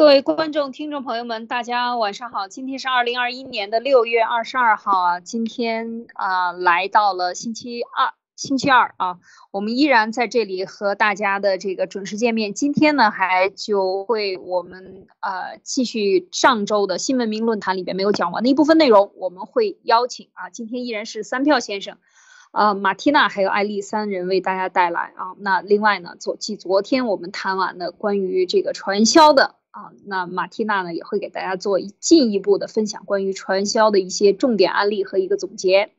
各位观众、听众朋友们，大家晚上好！今天是二零二一年的六月二十二号啊，今天啊来到了星期二，星期二啊，我们依然在这里和大家的这个准时见面。今天呢，还就会我们呃继续上周的新闻名论坛里边没有讲完的一部分内容，我们会邀请啊，今天依然是三票先生。呃，马缇娜还有艾丽三人为大家带来啊。那另外呢，昨继昨天我们谈完的关于这个传销的啊，那马缇娜呢也会给大家做进一步的分享关于传销的一些重点案例和一个总结。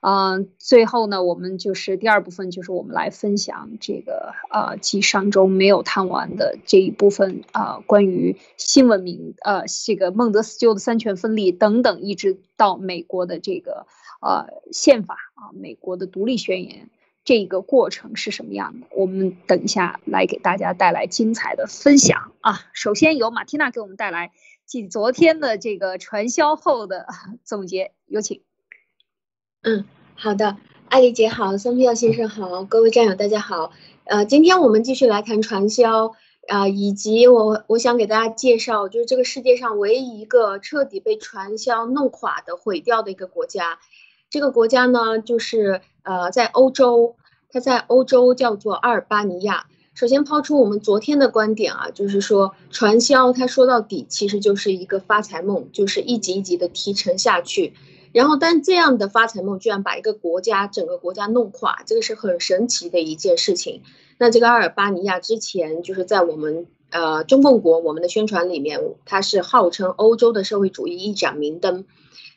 嗯，最后呢，我们就是第二部分，就是我们来分享这个呃，继上周没有谈完的这一部分啊，关于新文明呃，这个孟德斯鸠的三权分立等等，一直到美国的这个。呃，宪法啊，美国的独立宣言这个过程是什么样的？我们等一下来给大家带来精彩的分享啊。首先由马缇娜给我们带来继昨天的这个传销后的 总结，有请。嗯，好的，艾丽姐好，桑皮奥先生好，各位战友大家好。呃，今天我们继续来谈传销啊，以及我我想给大家介绍，就是这个世界上唯一一个彻底被传销弄垮的、毁掉的一个国家。这个国家呢，就是呃，在欧洲，它在欧洲叫做阿尔巴尼亚。首先抛出我们昨天的观点啊，就是说传销，它说到底其实就是一个发财梦，就是一级一级的提成下去。然后，但这样的发财梦居然把一个国家整个国家弄垮，这个是很神奇的一件事情。那这个阿尔巴尼亚之前就是在我们呃中共国我们的宣传里面，它是号称欧洲的社会主义一盏明灯。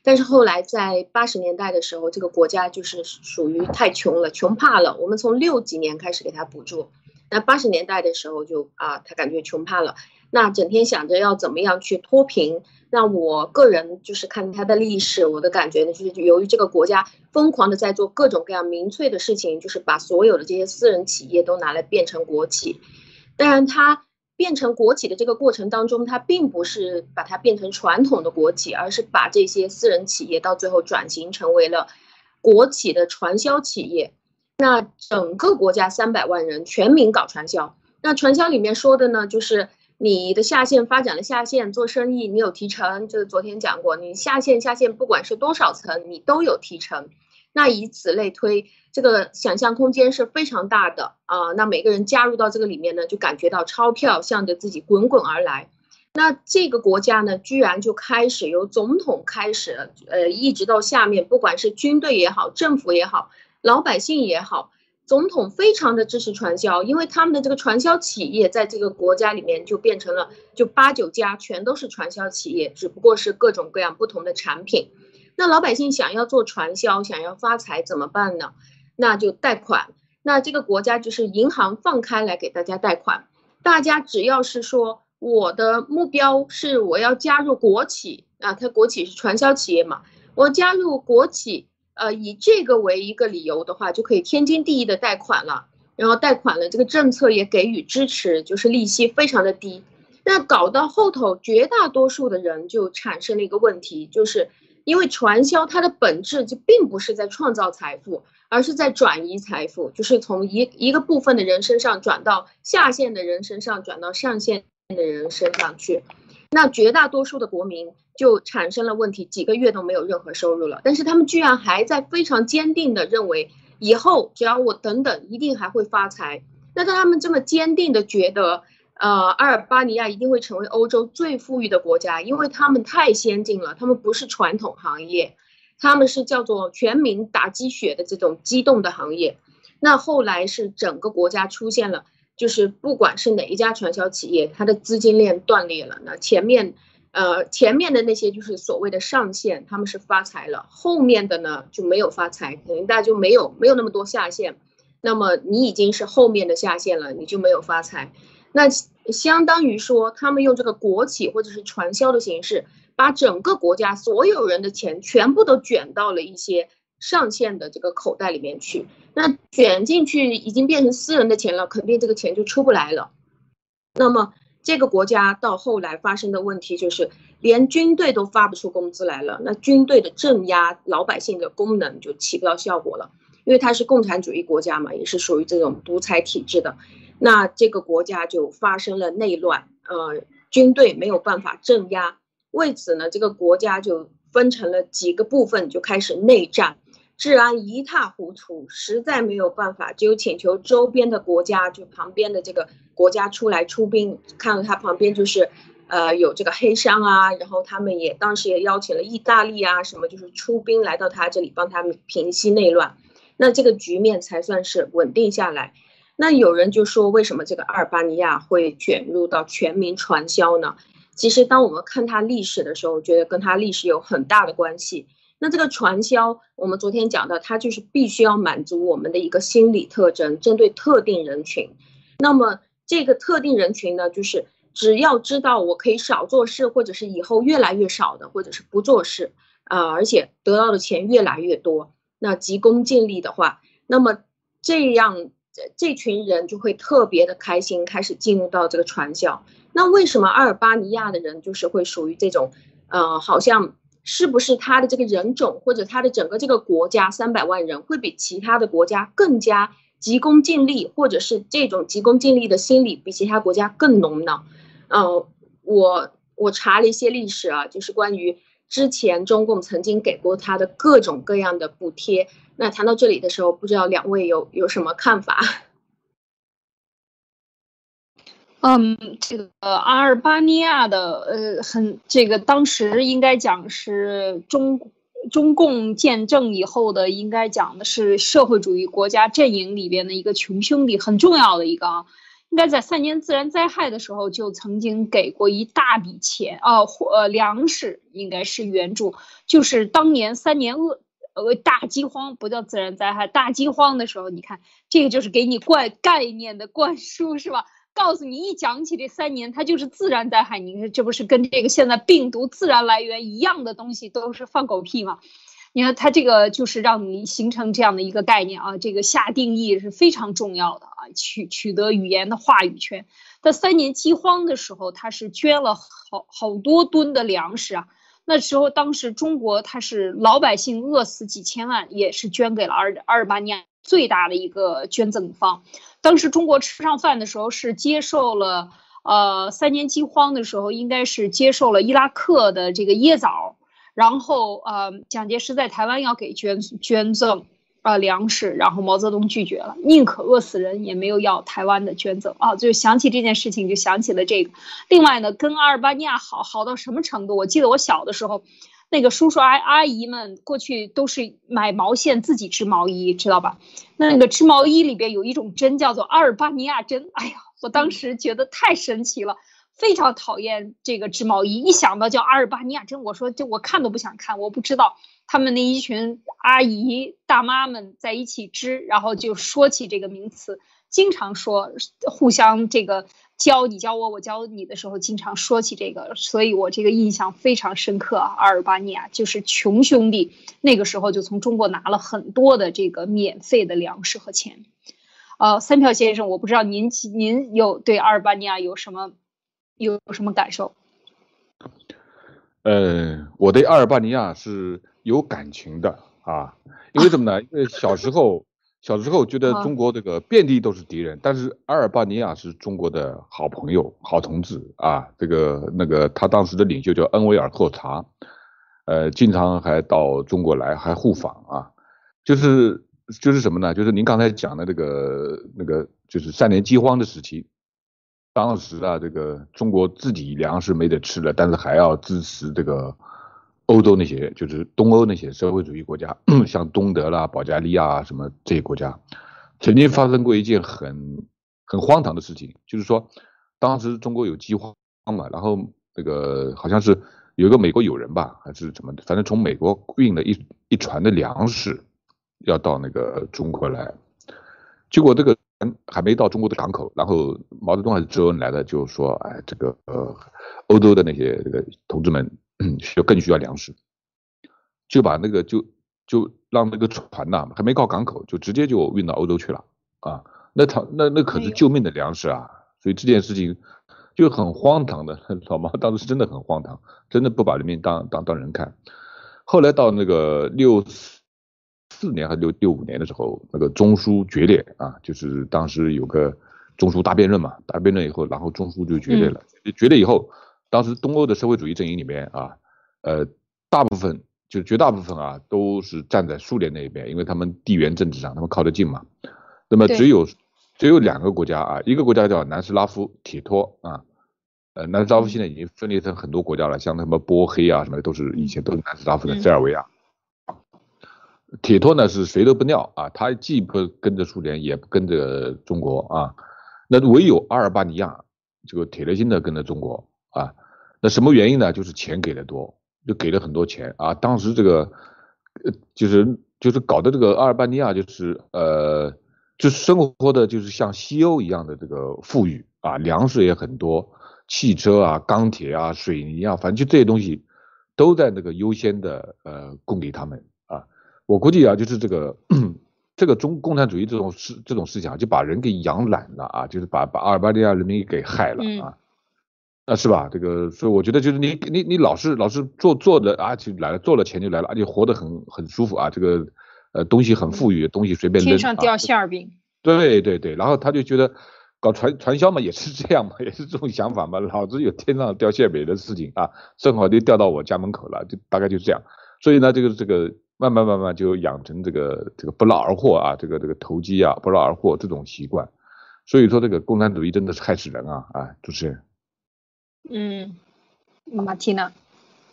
但是后来在八十年代的时候，这个国家就是属于太穷了，穷怕了。我们从六几年开始给他补助，那八十年代的时候就啊，他感觉穷怕了，那整天想着要怎么样去脱贫。那我个人就是看他的历史，我的感觉呢，就是由于这个国家疯狂的在做各种各样民粹的事情，就是把所有的这些私人企业都拿来变成国企。当然他。变成国企的这个过程当中，它并不是把它变成传统的国企，而是把这些私人企业到最后转型成为了国企的传销企业。那整个国家三百万人全民搞传销，那传销里面说的呢，就是你的下线发展的下线做生意，你有提成，就是昨天讲过，你下线下线不管是多少层，你都有提成。那以此类推，这个想象空间是非常大的啊！那每个人加入到这个里面呢，就感觉到钞票向着自己滚滚而来。那这个国家呢，居然就开始由总统开始，呃，一直到下面，不管是军队也好，政府也好，老百姓也好，总统非常的支持传销，因为他们的这个传销企业在这个国家里面就变成了就八九家全都是传销企业，只不过是各种各样不同的产品。那老百姓想要做传销，想要发财怎么办呢？那就贷款。那这个国家就是银行放开来给大家贷款，大家只要是说我的目标是我要加入国企啊，它国企是传销企业嘛，我加入国企，呃，以这个为一个理由的话，就可以天经地义的贷款了。然后贷款了，这个政策也给予支持，就是利息非常的低。那搞到后头，绝大多数的人就产生了一个问题，就是。因为传销它的本质就并不是在创造财富，而是在转移财富，就是从一一个部分的人身上转到下线的人身上，转到上线的人身上去。那绝大多数的国民就产生了问题，几个月都没有任何收入了。但是他们居然还在非常坚定的认为，以后只要我等等，一定还会发财。那当他们这么坚定的觉得。呃，阿尔巴尼亚一定会成为欧洲最富裕的国家，因为他们太先进了，他们不是传统行业，他们是叫做全民打鸡血的这种激动的行业。那后来是整个国家出现了，就是不管是哪一家传销企业，它的资金链断裂了。那前面，呃，前面的那些就是所谓的上线，他们是发财了，后面的呢就没有发财，可能大家就没有没有那么多下线。那么你已经是后面的下线了，你就没有发财。那相当于说，他们用这个国企或者是传销的形式，把整个国家所有人的钱全部都卷到了一些上线的这个口袋里面去。那卷进去已经变成私人的钱了，肯定这个钱就出不来了。那么这个国家到后来发生的问题就是，连军队都发不出工资来了。那军队的镇压老百姓的功能就起不到效果了，因为它是共产主义国家嘛，也是属于这种独裁体制的。那这个国家就发生了内乱，呃，军队没有办法镇压，为此呢，这个国家就分成了几个部分，就开始内战，治安一塌糊涂，实在没有办法，就请求周边的国家，就旁边的这个国家出来出兵，看到他旁边就是。呃，有这个黑山啊，然后他们也当时也邀请了意大利啊，什么就是出兵来到他这里帮他们平息内乱，那这个局面才算是稳定下来。那有人就说，为什么这个阿尔巴尼亚会卷入到全民传销呢？其实当我们看它历史的时候，觉得跟它历史有很大的关系。那这个传销，我们昨天讲的，它就是必须要满足我们的一个心理特征，针对特定人群。那么这个特定人群呢，就是。只要知道我可以少做事，或者是以后越来越少的，或者是不做事，啊，而且得到的钱越来越多，那急功近利的话，那么这样这群人就会特别的开心，开始进入到这个传销。那为什么阿尔巴尼亚的人就是会属于这种，呃，好像是不是他的这个人种或者他的整个这个国家三百万人会比其他的国家更加急功近利，或者是这种急功近利的心理比其他国家更浓呢？呃，我我查了一些历史啊，就是关于之前中共曾经给过他的各种各样的补贴。那谈到这里的时候，不知道两位有有什么看法？嗯，这个阿尔巴尼亚的呃，很这个当时应该讲是中中共建政以后的，应该讲的是社会主义国家阵营里边的一个穷兄弟，很重要的一个啊。应该在三年自然灾害的时候就曾经给过一大笔钱啊，或呃粮食应该是援助，就是当年三年饿呃大饥荒不叫自然灾害，大饥荒的时候，你看这个就是给你灌概念的灌输是吧？告诉你一讲起这三年，它就是自然灾害，你看这不是跟这个现在病毒自然来源一样的东西都是放狗屁吗？你看它这个就是让你形成这样的一个概念啊，这个下定义是非常重要的啊，取取得语言的话语权。在三年饥荒的时候，他是捐了好好多吨的粮食啊。那时候当时中国它是老百姓饿死几千万，也是捐给了阿尔阿尔巴尼亚最大的一个捐赠方。当时中国吃上饭的时候，是接受了呃三年饥荒的时候，应该是接受了伊拉克的这个椰枣。然后，呃，蒋介石在台湾要给捐捐赠，呃，粮食，然后毛泽东拒绝了，宁可饿死人也没有要台湾的捐赠啊。就想起这件事情，就想起了这个。另外呢，跟阿尔巴尼亚好好到什么程度？我记得我小的时候，那个叔叔阿阿姨们过去都是买毛线自己织毛衣，知道吧？那个织毛衣里边有一种针叫做阿尔巴尼亚针，哎呀，我当时觉得太神奇了。非常讨厌这个织毛衣，一想到叫阿尔巴尼亚针，我说就我看都不想看。我不知道他们那一群阿姨大妈们在一起织，然后就说起这个名词，经常说互相这个教你教我，我教你的时候，经常说起这个，所以我这个印象非常深刻啊。阿尔巴尼亚就是穷兄弟，那个时候就从中国拿了很多的这个免费的粮食和钱。呃，三票先生，我不知道您您有对阿尔巴尼亚有什么？有什么感受？呃，我对阿尔巴尼亚是有感情的啊，因为什么呢？因为小时候小时候觉得中国这个遍地都是敌人，但是阿尔巴尼亚是中国的好朋友、好同志啊。这个那个他当时的领袖叫恩维尔霍查，呃，经常还到中国来，还互访啊。就是就是什么呢？就是您刚才讲的这个那个，就是三年饥荒的时期。当时啊，这个中国自己粮食没得吃了，但是还要支持这个欧洲那些，就是东欧那些社会主义国家，像东德啦、保加利亚什么这些国家，曾经发生过一件很很荒唐的事情，就是说，当时中国有饥荒嘛，然后那个好像是有一个美国友人吧，还是怎么的，反正从美国运了一一船的粮食要到那个中国来，结果这个。还没到中国的港口，然后毛泽东还是周恩来的，就说：“哎，这个呃，欧洲的那些这个同志们 需要更需要粮食，就把那个就就让那个船呐，还没到港口，就直接就运到欧洲去了啊！那他那那可是救命的粮食啊！所以这件事情就很荒唐的，老毛当时是真的很荒唐，真的不把人民当当当人看。后来到那个六。四年还是六六五年的时候，那个中苏决裂啊，就是当时有个中枢大辩论嘛，大辩论以后，然后中枢就决裂了，决裂以后，当时东欧的社会主义阵营里面啊，呃，大部分就绝大部分啊都是站在苏联那一边，因为他们地缘政治上他们靠得近嘛，那么只有只有两个国家啊，一个国家叫南斯拉夫铁托啊。呃，南斯拉夫现在已经分裂成很多国家了，像什么波黑啊什么的，都是以前都是南斯拉夫的塞尔维亚。铁托呢是谁都不尿啊，他既不跟着苏联，也不跟着中国啊。那唯有阿尔巴尼亚这个铁了心的跟着中国啊。那什么原因呢？就是钱给的多，就给了很多钱啊。当时这个呃就是就是搞的这个阿尔巴尼亚就是呃就生活的就是像西欧一样的这个富裕啊，粮食也很多。汽车啊，钢铁啊，水泥啊，反正就这些东西，都在那个优先的呃供给他们啊。我估计啊，就是这个这个中共产主义这种思这种思想，就把人给养懒了啊，就是把把阿尔巴尼亚人民给害了啊，那是吧？这个所以我觉得就是你你你老是老是做做的啊，就来了，做了钱就来了，而且活得很很舒服啊，这个呃东西很富裕，东西随便扔天上掉馅儿饼。对对对，然后他就觉得。搞传传销嘛，也是这样嘛，也是这种想法嘛。老子有天上掉馅饼的事情啊，正好就掉到我家门口了，就大概就是这样。所以呢，这个这个慢慢慢慢就养成这个这个不劳而获啊，这个这个投机啊，不劳而获这种习惯。所以说，这个共产主义真的是害死人啊！啊，主持人。嗯，马蒂娜。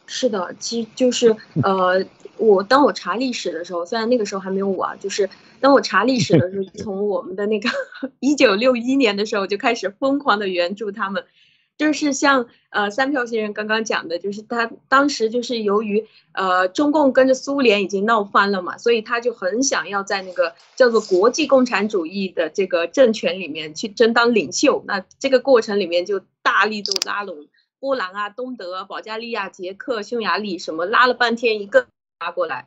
是的，其实就是呃，我当我查历史的时候，虽然那个时候还没有我啊，就是当我查历史的时候，从我们的那个 一九六一年的时候就开始疯狂的援助他们，就是像呃三票先生刚刚讲的，就是他当时就是由于呃中共跟着苏联已经闹翻了嘛，所以他就很想要在那个叫做国际共产主义的这个政权里面去争当领袖，那这个过程里面就大力度拉拢。波兰啊，东德、保加利亚、捷克、匈牙利什么拉了半天，一个拉过来，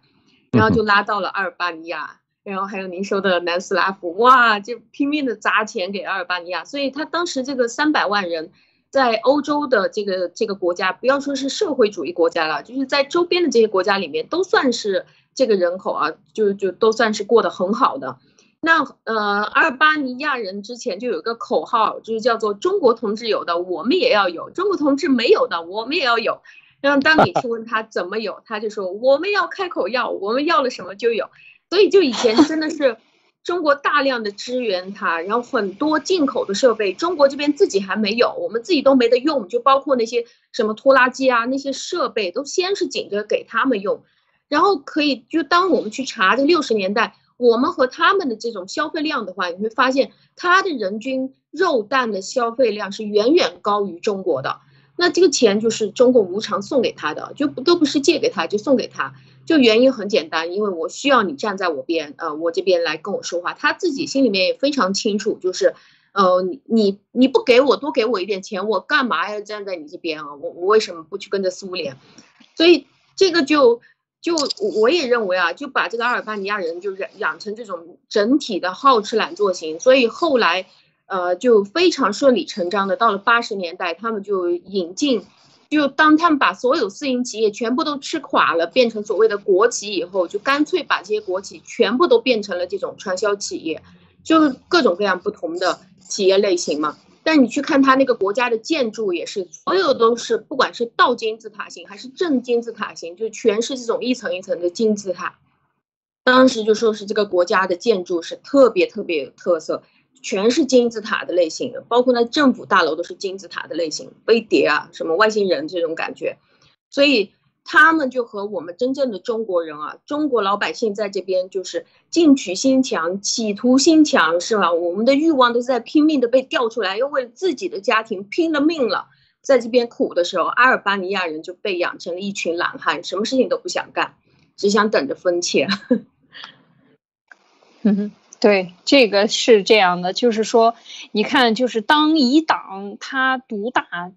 然后就拉到了阿尔巴尼亚，然后还有您说的南斯拉夫，哇，就拼命的砸钱给阿尔巴尼亚。所以他当时这个三百万人，在欧洲的这个这个国家，不要说是社会主义国家了，就是在周边的这些国家里面，都算是这个人口啊，就就都算是过得很好的。那呃，阿尔巴尼亚人之前就有个口号，就是叫做“中国同志有的，我们也要有；中国同志没有的，我们也要有。”然后当你去问他怎么有，他就说：“我们要开口要，我们要了什么就有。”所以就以前真的是中国大量的支援他，然后很多进口的设备，中国这边自己还没有，我们自己都没得用，就包括那些什么拖拉机啊，那些设备都先是紧着给他们用，然后可以就当我们去查这六十年代。我们和他们的这种消费量的话，你会发现它的人均肉蛋的消费量是远远高于中国的。那这个钱就是中共无偿送给他的，就不都不是借给他，就送给他。就原因很简单，因为我需要你站在我边，呃，我这边来跟我说话。他自己心里面也非常清楚，就是，呃，你你你不给我多给我一点钱，我干嘛要站在你这边啊？我我为什么不去跟着苏联？所以这个就。就我也认为啊，就把这个阿尔巴尼亚人就养养成这种整体的好吃懒做型，所以后来，呃，就非常顺理成章的到了八十年代，他们就引进，就当他们把所有私营企业全部都吃垮了，变成所谓的国企以后，就干脆把这些国企全部都变成了这种传销企业，就是各种各样不同的企业类型嘛。但你去看他那个国家的建筑，也是所有都是，不管是倒金字塔型还是正金字塔型，就全是这种一层一层的金字塔。当时就说是这个国家的建筑是特别特别有特色，全是金字塔的类型，包括那政府大楼都是金字塔的类型，飞碟啊，什么外星人这种感觉，所以。他们就和我们真正的中国人啊，中国老百姓在这边就是进取心强，企图心强，是吧？我们的欲望都在拼命的被调出来，又为了自己的家庭拼了命了，在这边苦的时候，阿尔巴尼亚人就被养成了一群懒汉，什么事情都不想干，只想等着分钱。嗯哼，对，这个是这样的，就是说，你看，就是当一党他独大。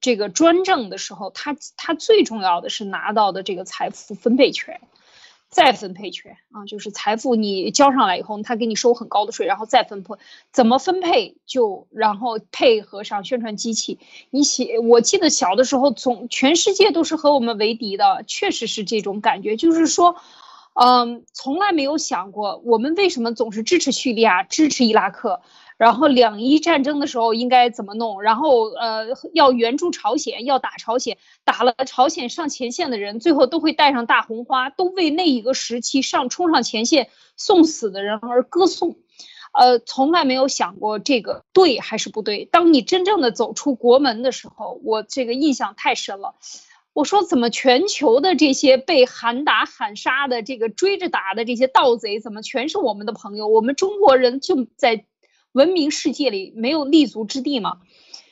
这个专政的时候，他他最重要的是拿到的这个财富分配权，再分配权啊，就是财富你交上来以后，他给你收很高的税，然后再分配，怎么分配就然后配合上宣传机器。你写，我记得小的时候，总全世界都是和我们为敌的，确实是这种感觉，就是说，嗯，从来没有想过我们为什么总是支持叙利亚、支持伊拉克。然后两伊战争的时候应该怎么弄？然后呃，要援助朝鲜，要打朝鲜，打了朝鲜上前线的人，最后都会带上大红花，都为那一个时期上冲上前线送死的人而歌颂。呃，从来没有想过这个对还是不对。当你真正的走出国门的时候，我这个印象太深了。我说怎么全球的这些被喊打喊杀的这个追着打的这些盗贼，怎么全是我们的朋友？我们中国人就在文明世界里没有立足之地吗？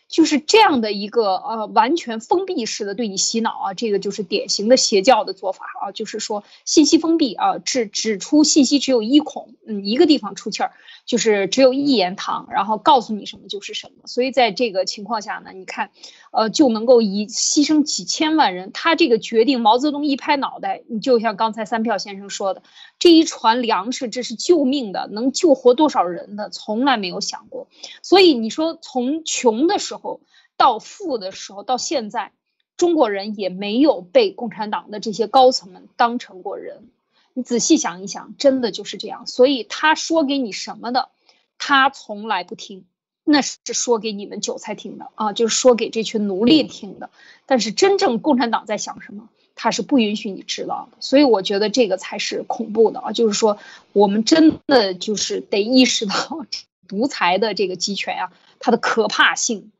就是这样的一个呃完全封闭式的对你洗脑啊，这个就是典型的邪教的做法啊，就是说信息封闭啊，只只出信息只有一孔，嗯，一个地方出气儿。就是只有一言堂，然后告诉你什么就是什么。所以在这个情况下呢，你看，呃，就能够以牺牲几千万人。他这个决定，毛泽东一拍脑袋，你就像刚才三票先生说的，这一船粮食这是救命的，能救活多少人的，从来没有想过。所以你说从穷的时候到富的时候到现在，中国人也没有被共产党的这些高层们当成过人。你仔细想一想，真的就是这样。所以他说给你什么的，他从来不听，那是说给你们韭菜听的啊，就是说给这群奴隶听的。但是真正共产党在想什么，他是不允许你知道的。所以我觉得这个才是恐怖的啊，就是说我们真的就是得意识到独裁的这个集权啊，它的可怕性。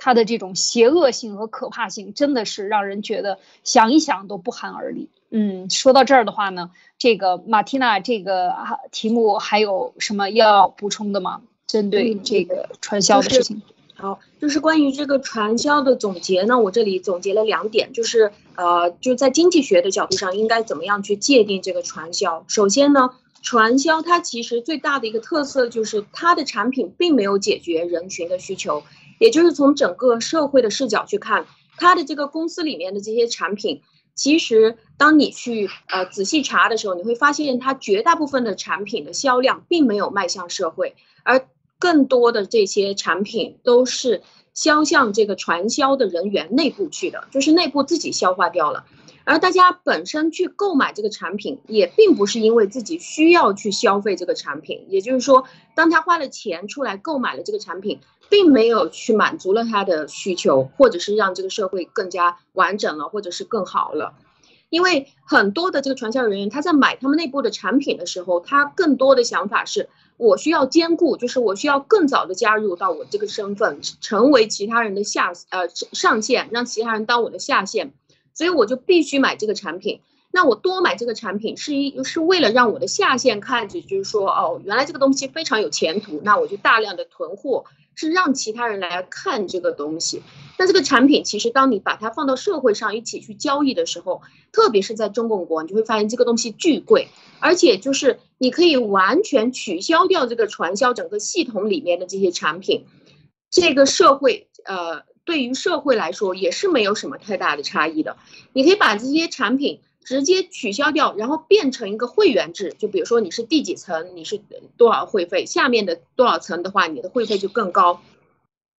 它的这种邪恶性和可怕性，真的是让人觉得想一想都不寒而栗。嗯，说到这儿的话呢，这个马蒂娜这个题目还有什么要补充的吗？针对这个传销的事情。好，就是关于这个传销的总结呢，我这里总结了两点，就是呃，就在经济学的角度上，应该怎么样去界定这个传销。首先呢，传销它其实最大的一个特色就是它的产品并没有解决人群的需求。也就是从整个社会的视角去看，它的这个公司里面的这些产品，其实当你去呃仔细查的时候，你会发现它绝大部分的产品的销量并没有迈向社会，而更多的这些产品都是销向这个传销的人员内部去的，就是内部自己消化掉了。而大家本身去购买这个产品，也并不是因为自己需要去消费这个产品，也就是说，当他花了钱出来购买了这个产品，并没有去满足了他的需求，或者是让这个社会更加完整了，或者是更好了。因为很多的这个传销人员，他在买他们内部的产品的时候，他更多的想法是，我需要兼顾，就是我需要更早的加入到我这个身份，成为其他人的下呃上线，让其他人当我的下线。所以我就必须买这个产品，那我多买这个产品是一是为了让我的下线看着就是说哦，原来这个东西非常有前途，那我就大量的囤货，是让其他人来看这个东西。那这个产品其实当你把它放到社会上一起去交易的时候，特别是在中共国，你就会发现这个东西巨贵，而且就是你可以完全取消掉这个传销整个系统里面的这些产品，这个社会呃。对于社会来说也是没有什么太大的差异的，你可以把这些产品直接取消掉，然后变成一个会员制，就比如说你是第几层，你是多少会费，下面的多少层的话，你的会费就更高。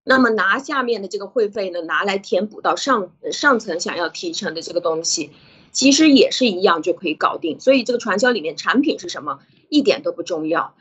那么拿下面的这个会费呢，拿来填补到上上层想要提成的这个东西，其实也是一样就可以搞定。所以这个传销里面产品是什么一点都不重要，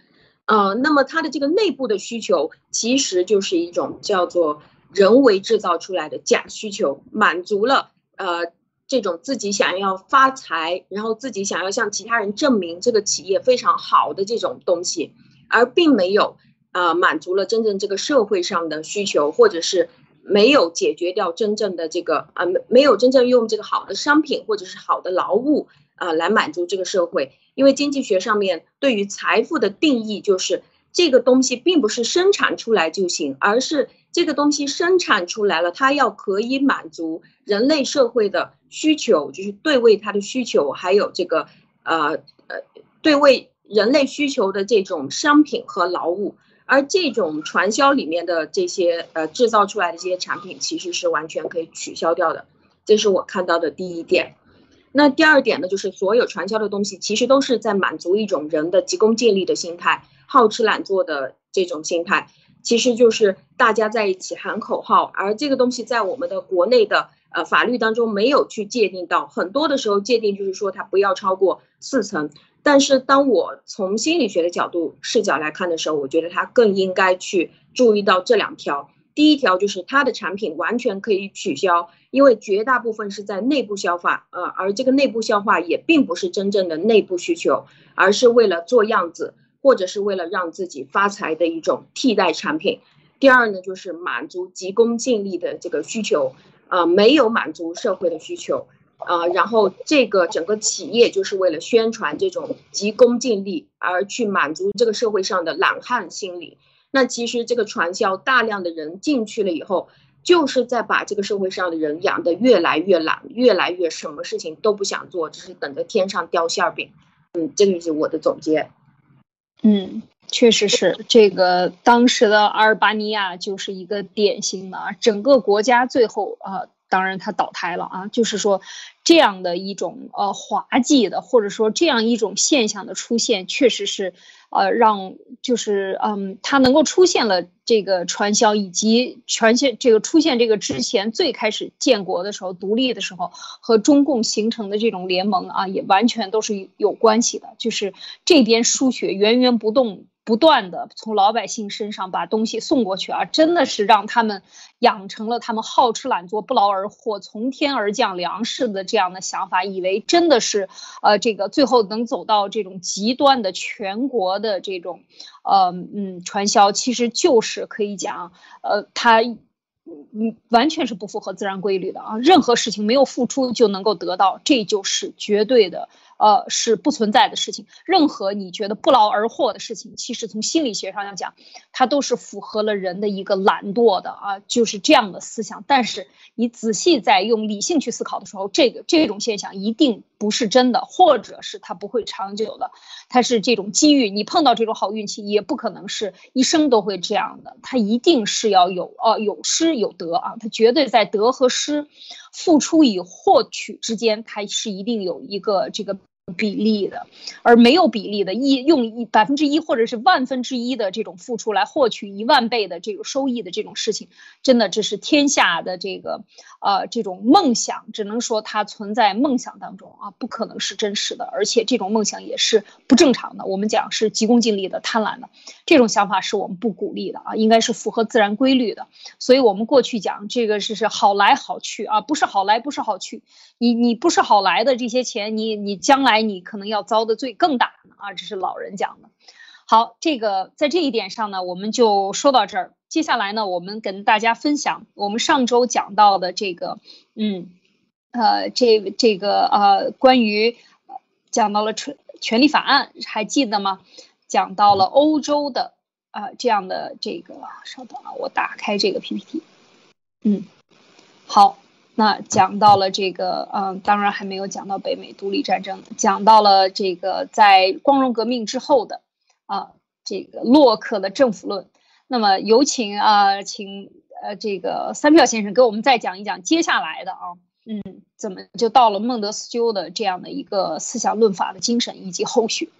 呃，那么它的这个内部的需求其实就是一种叫做。人为制造出来的假需求，满足了呃这种自己想要发财，然后自己想要向其他人证明这个企业非常好的这种东西，而并没有呃满足了真正这个社会上的需求，或者是没有解决掉真正的这个啊没没有真正用这个好的商品或者是好的劳务啊来满足这个社会，因为经济学上面对于财富的定义就是这个东西并不是生产出来就行，而是。这个东西生产出来了，它要可以满足人类社会的需求，就是对位它的需求，还有这个呃呃对位人类需求的这种商品和劳务。而这种传销里面的这些呃制造出来的这些产品，其实是完全可以取消掉的。这是我看到的第一点。那第二点呢，就是所有传销的东西，其实都是在满足一种人的急功近利的心态，好吃懒做的这种心态。其实就是大家在一起喊口号，而这个东西在我们的国内的呃法律当中没有去界定到，很多的时候界定就是说它不要超过四层，但是当我从心理学的角度视角来看的时候，我觉得它更应该去注意到这两条。第一条就是它的产品完全可以取消，因为绝大部分是在内部消化，呃，而这个内部消化也并不是真正的内部需求，而是为了做样子，或者是为了让自己发财的一种替代产品。第二呢，就是满足急功近利的这个需求，啊，没有满足社会的需求，啊，然后这个整个企业就是为了宣传这种急功近利而去满足这个社会上的懒汉心理。那其实这个传销大量的人进去了以后，就是在把这个社会上的人养得越来越懒，越来越什么事情都不想做，只是等着天上掉馅饼。嗯，这个是我的总结。嗯，确实是这个当时的阿尔巴尼亚就是一个典型的啊，整个国家最后啊。当然，它倒台了啊！就是说，这样的一种呃滑稽的，或者说这样一种现象的出现，确实是呃让就是嗯，它能够出现了这个传销，以及传现这个出现这个之前最开始建国的时候、独立的时候和中共形成的这种联盟啊，也完全都是有关系的。就是这边输血源源不动。不断的从老百姓身上把东西送过去啊，真的是让他们养成了他们好吃懒做、不劳而获、从天而降粮食的这样的想法，以为真的是呃这个最后能走到这种极端的全国的这种呃嗯传销，其实就是可以讲呃他嗯完全是不符合自然规律的啊，任何事情没有付出就能够得到，这就是绝对的。呃，是不存在的事情。任何你觉得不劳而获的事情，其实从心理学上来讲，它都是符合了人的一个懒惰的啊，就是这样的思想。但是你仔细在用理性去思考的时候，这个这种现象一定不是真的，或者是它不会长久的。它是这种机遇，你碰到这种好运气，也不可能是一生都会这样的。它一定是要有呃有失有得啊，它绝对在得和失、付出与获取之间，它是一定有一个这个。比例的，而没有比例的，一用一百分之一或者是万分之一的这种付出来获取一万倍的这个收益的这种事情，真的这是天下的这个呃这种梦想，只能说它存在梦想当中啊，不可能是真实的，而且这种梦想也是不正常的。我们讲是急功近利的、贪婪的这种想法是我们不鼓励的啊，应该是符合自然规律的。所以我们过去讲这个是是好来好去啊，不是好来不是好去，你你不是好来的这些钱，你你将来。你可能要遭的罪更大啊！这是老人讲的。好，这个在这一点上呢，我们就说到这儿。接下来呢，我们跟大家分享我们上周讲到的这个，嗯，呃，这这个呃，关于讲到了权权利法案，还记得吗？讲到了欧洲的啊这样的这个，稍等啊，我打开这个 PPT。嗯，好。那讲到了这个，嗯，当然还没有讲到北美独立战争，讲到了这个在光荣革命之后的，啊，这个洛克的政府论。那么有请啊，请呃这个三票先生给我们再讲一讲接下来的啊，嗯，怎么就到了孟德斯鸠的这样的一个思想论法的精神以及后续。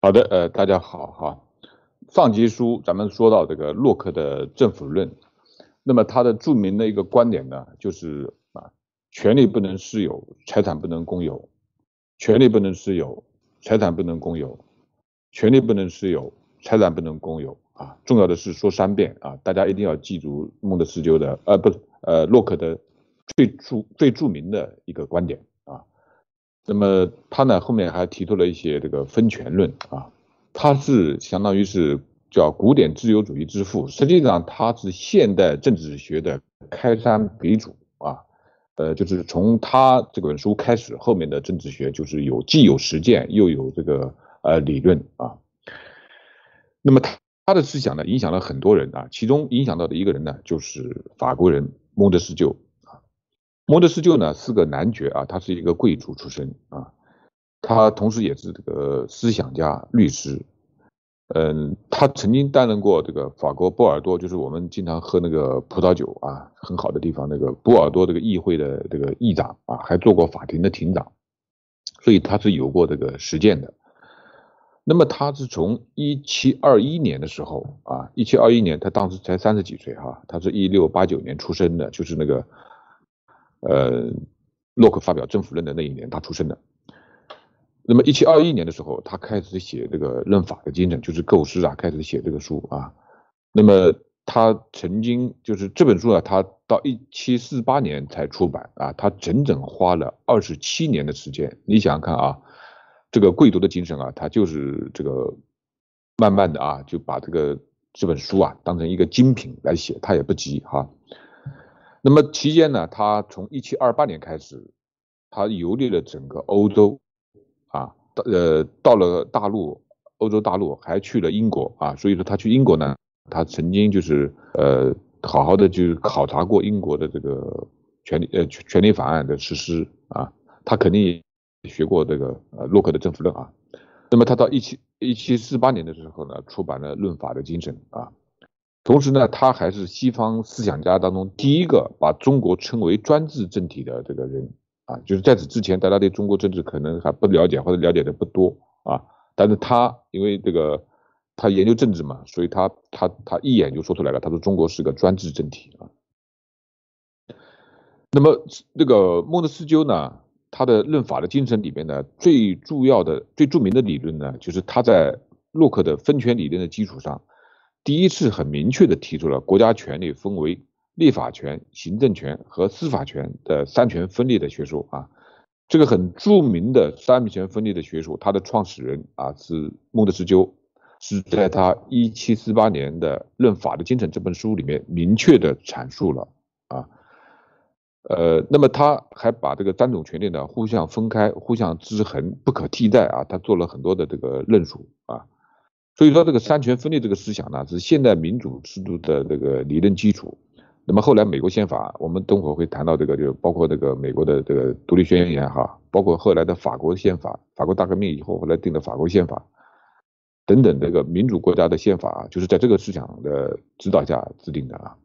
好的，呃，大家好哈，上集书咱们说到这个洛克的政府论。那么他的著名的一个观点呢，就是啊，权利不能私有，财产不能公有；权利不能私有，财产不能公有；权利不能私有，财产不能公有。啊，重要的是说三遍啊，大家一定要记住孟德斯鸠的，呃，不，呃，洛克的最著最著名的一个观点啊。那么他呢后面还提出了一些这个分权论啊，他是相当于是。叫古典自由主义之父，实际上他是现代政治学的开山鼻祖啊，呃，就是从他这本书开始，后面的政治学就是有既有实践又有这个呃理论啊。那么他的思想呢，影响了很多人啊，其中影响到的一个人呢，就是法国人孟德斯鸠啊。孟德斯鸠呢是个男爵啊，他是一个贵族出身啊，他同时也是这个思想家、律师。嗯，他曾经担任过这个法国波尔多，就是我们经常喝那个葡萄酒啊，很好的地方。那个波尔多这个议会的这个议长啊，还做过法庭的庭长，所以他是有过这个实践的。那么他是从一七二一年的时候啊，一七二一年他当时才三十几岁哈，他是一六八九年出生的，就是那个呃洛克发表政府论的那一年他出生的。那么一七二一年的时候，他开始写这个论法的精神，就是构思啊，开始写这个书啊。那么他曾经就是这本书啊，他到一七四八年才出版啊，他整整花了二十七年的时间。你想想看啊，这个贵族的精神啊，他就是这个慢慢的啊，就把这个这本书啊当成一个精品来写，他也不急哈。那么期间呢，他从一七二八年开始，他游历了整个欧洲。啊，到呃到了大陆，欧洲大陆还去了英国啊，所以说他去英国呢，他曾经就是呃好好的就是考察过英国的这个权利呃权利法案的实施啊，他肯定也学过这个呃洛克的政府论啊，那么他到一七一七四八年的时候呢，出版了《论法的精神》啊，同时呢，他还是西方思想家当中第一个把中国称为专制政体的这个人。就是在此之前，大家对中国政治可能还不了解或者了解的不多啊。但是他因为这个他研究政治嘛，所以他他他一眼就说出来了，他说中国是个专制政体啊。那么这个孟德斯鸠呢，他的论法的精神里面呢，最重要的、最著名的理论呢，就是他在洛克的分权理论的基础上，第一次很明确的提出了国家权力分为。立法权、行政权和司法权的三权分立的学说啊，这个很著名的三权分立的学说，它的创始人啊是孟德斯鸠，是在他一七四八年的《论法的精神》这本书里面明确的阐述了啊，呃，那么他还把这个三种权利呢互相分开、互相制衡、不可替代啊，他做了很多的这个论述啊，所以说这个三权分立这个思想呢是现代民主制度的这个理论基础。那么后来美国宪法，我们等会会谈到这个，就包括这个美国的这个独立宣言哈，包括后来的法国宪法，法国大革命以后后来定的法国宪法等等这个民主国家的宪法，就是在这个思想的指导下制定的啊。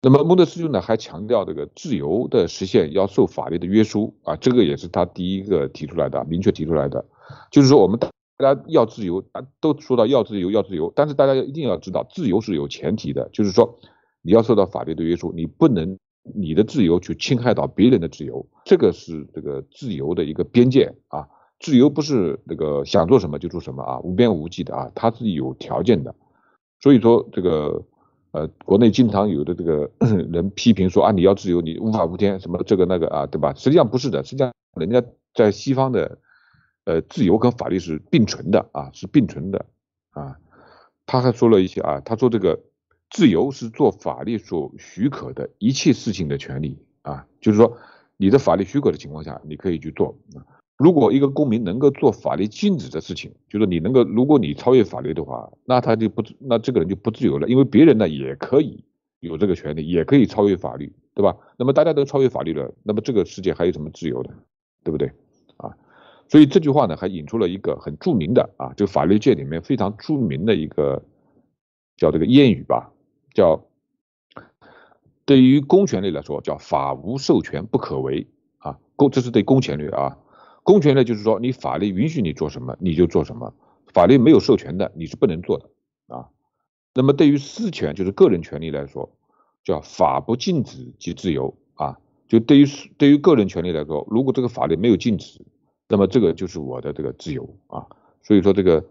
那么孟德斯鸠呢还强调这个自由的实现要受法律的约束啊，这个也是他第一个提出来的，明确提出来的，就是说我们大家要自由啊，都说到要自由要自由，但是大家一定要知道自由是有前提的，就是说。你要受到法律的约束，你不能你的自由去侵害到别人的自由，这个是这个自由的一个边界啊。自由不是那个想做什么就做什么啊，无边无际的啊，它是有条件的。所以说这个呃，国内经常有的这个 人批评说啊，你要自由，你无法无天什么这个那个啊，对吧？实际上不是的，实际上人家在西方的呃自由跟法律是并存的啊，是并存的啊。他还说了一些啊，他说这个。自由是做法律所许可的一切事情的权利啊，就是说你的法律许可的情况下，你可以去做。如果一个公民能够做法律禁止的事情，就是你能够，如果你超越法律的话，那他就不，那这个人就不自由了，因为别人呢也可以有这个权利，也可以超越法律，对吧？那么大家都超越法律了，那么这个世界还有什么自由的，对不对？啊，所以这句话呢，还引出了一个很著名的啊，就法律界里面非常著名的一个叫这个谚语吧。叫对于公权力来说，叫法无授权不可为啊，公这是对公权力啊，公权力就是说你法律允许你做什么你就做什么，法律没有授权的你是不能做的啊。那么对于私权就是个人权利来说，叫法不禁止即自由啊，就对于对于个人权利来说，如果这个法律没有禁止，那么这个就是我的这个自由啊。所以说这个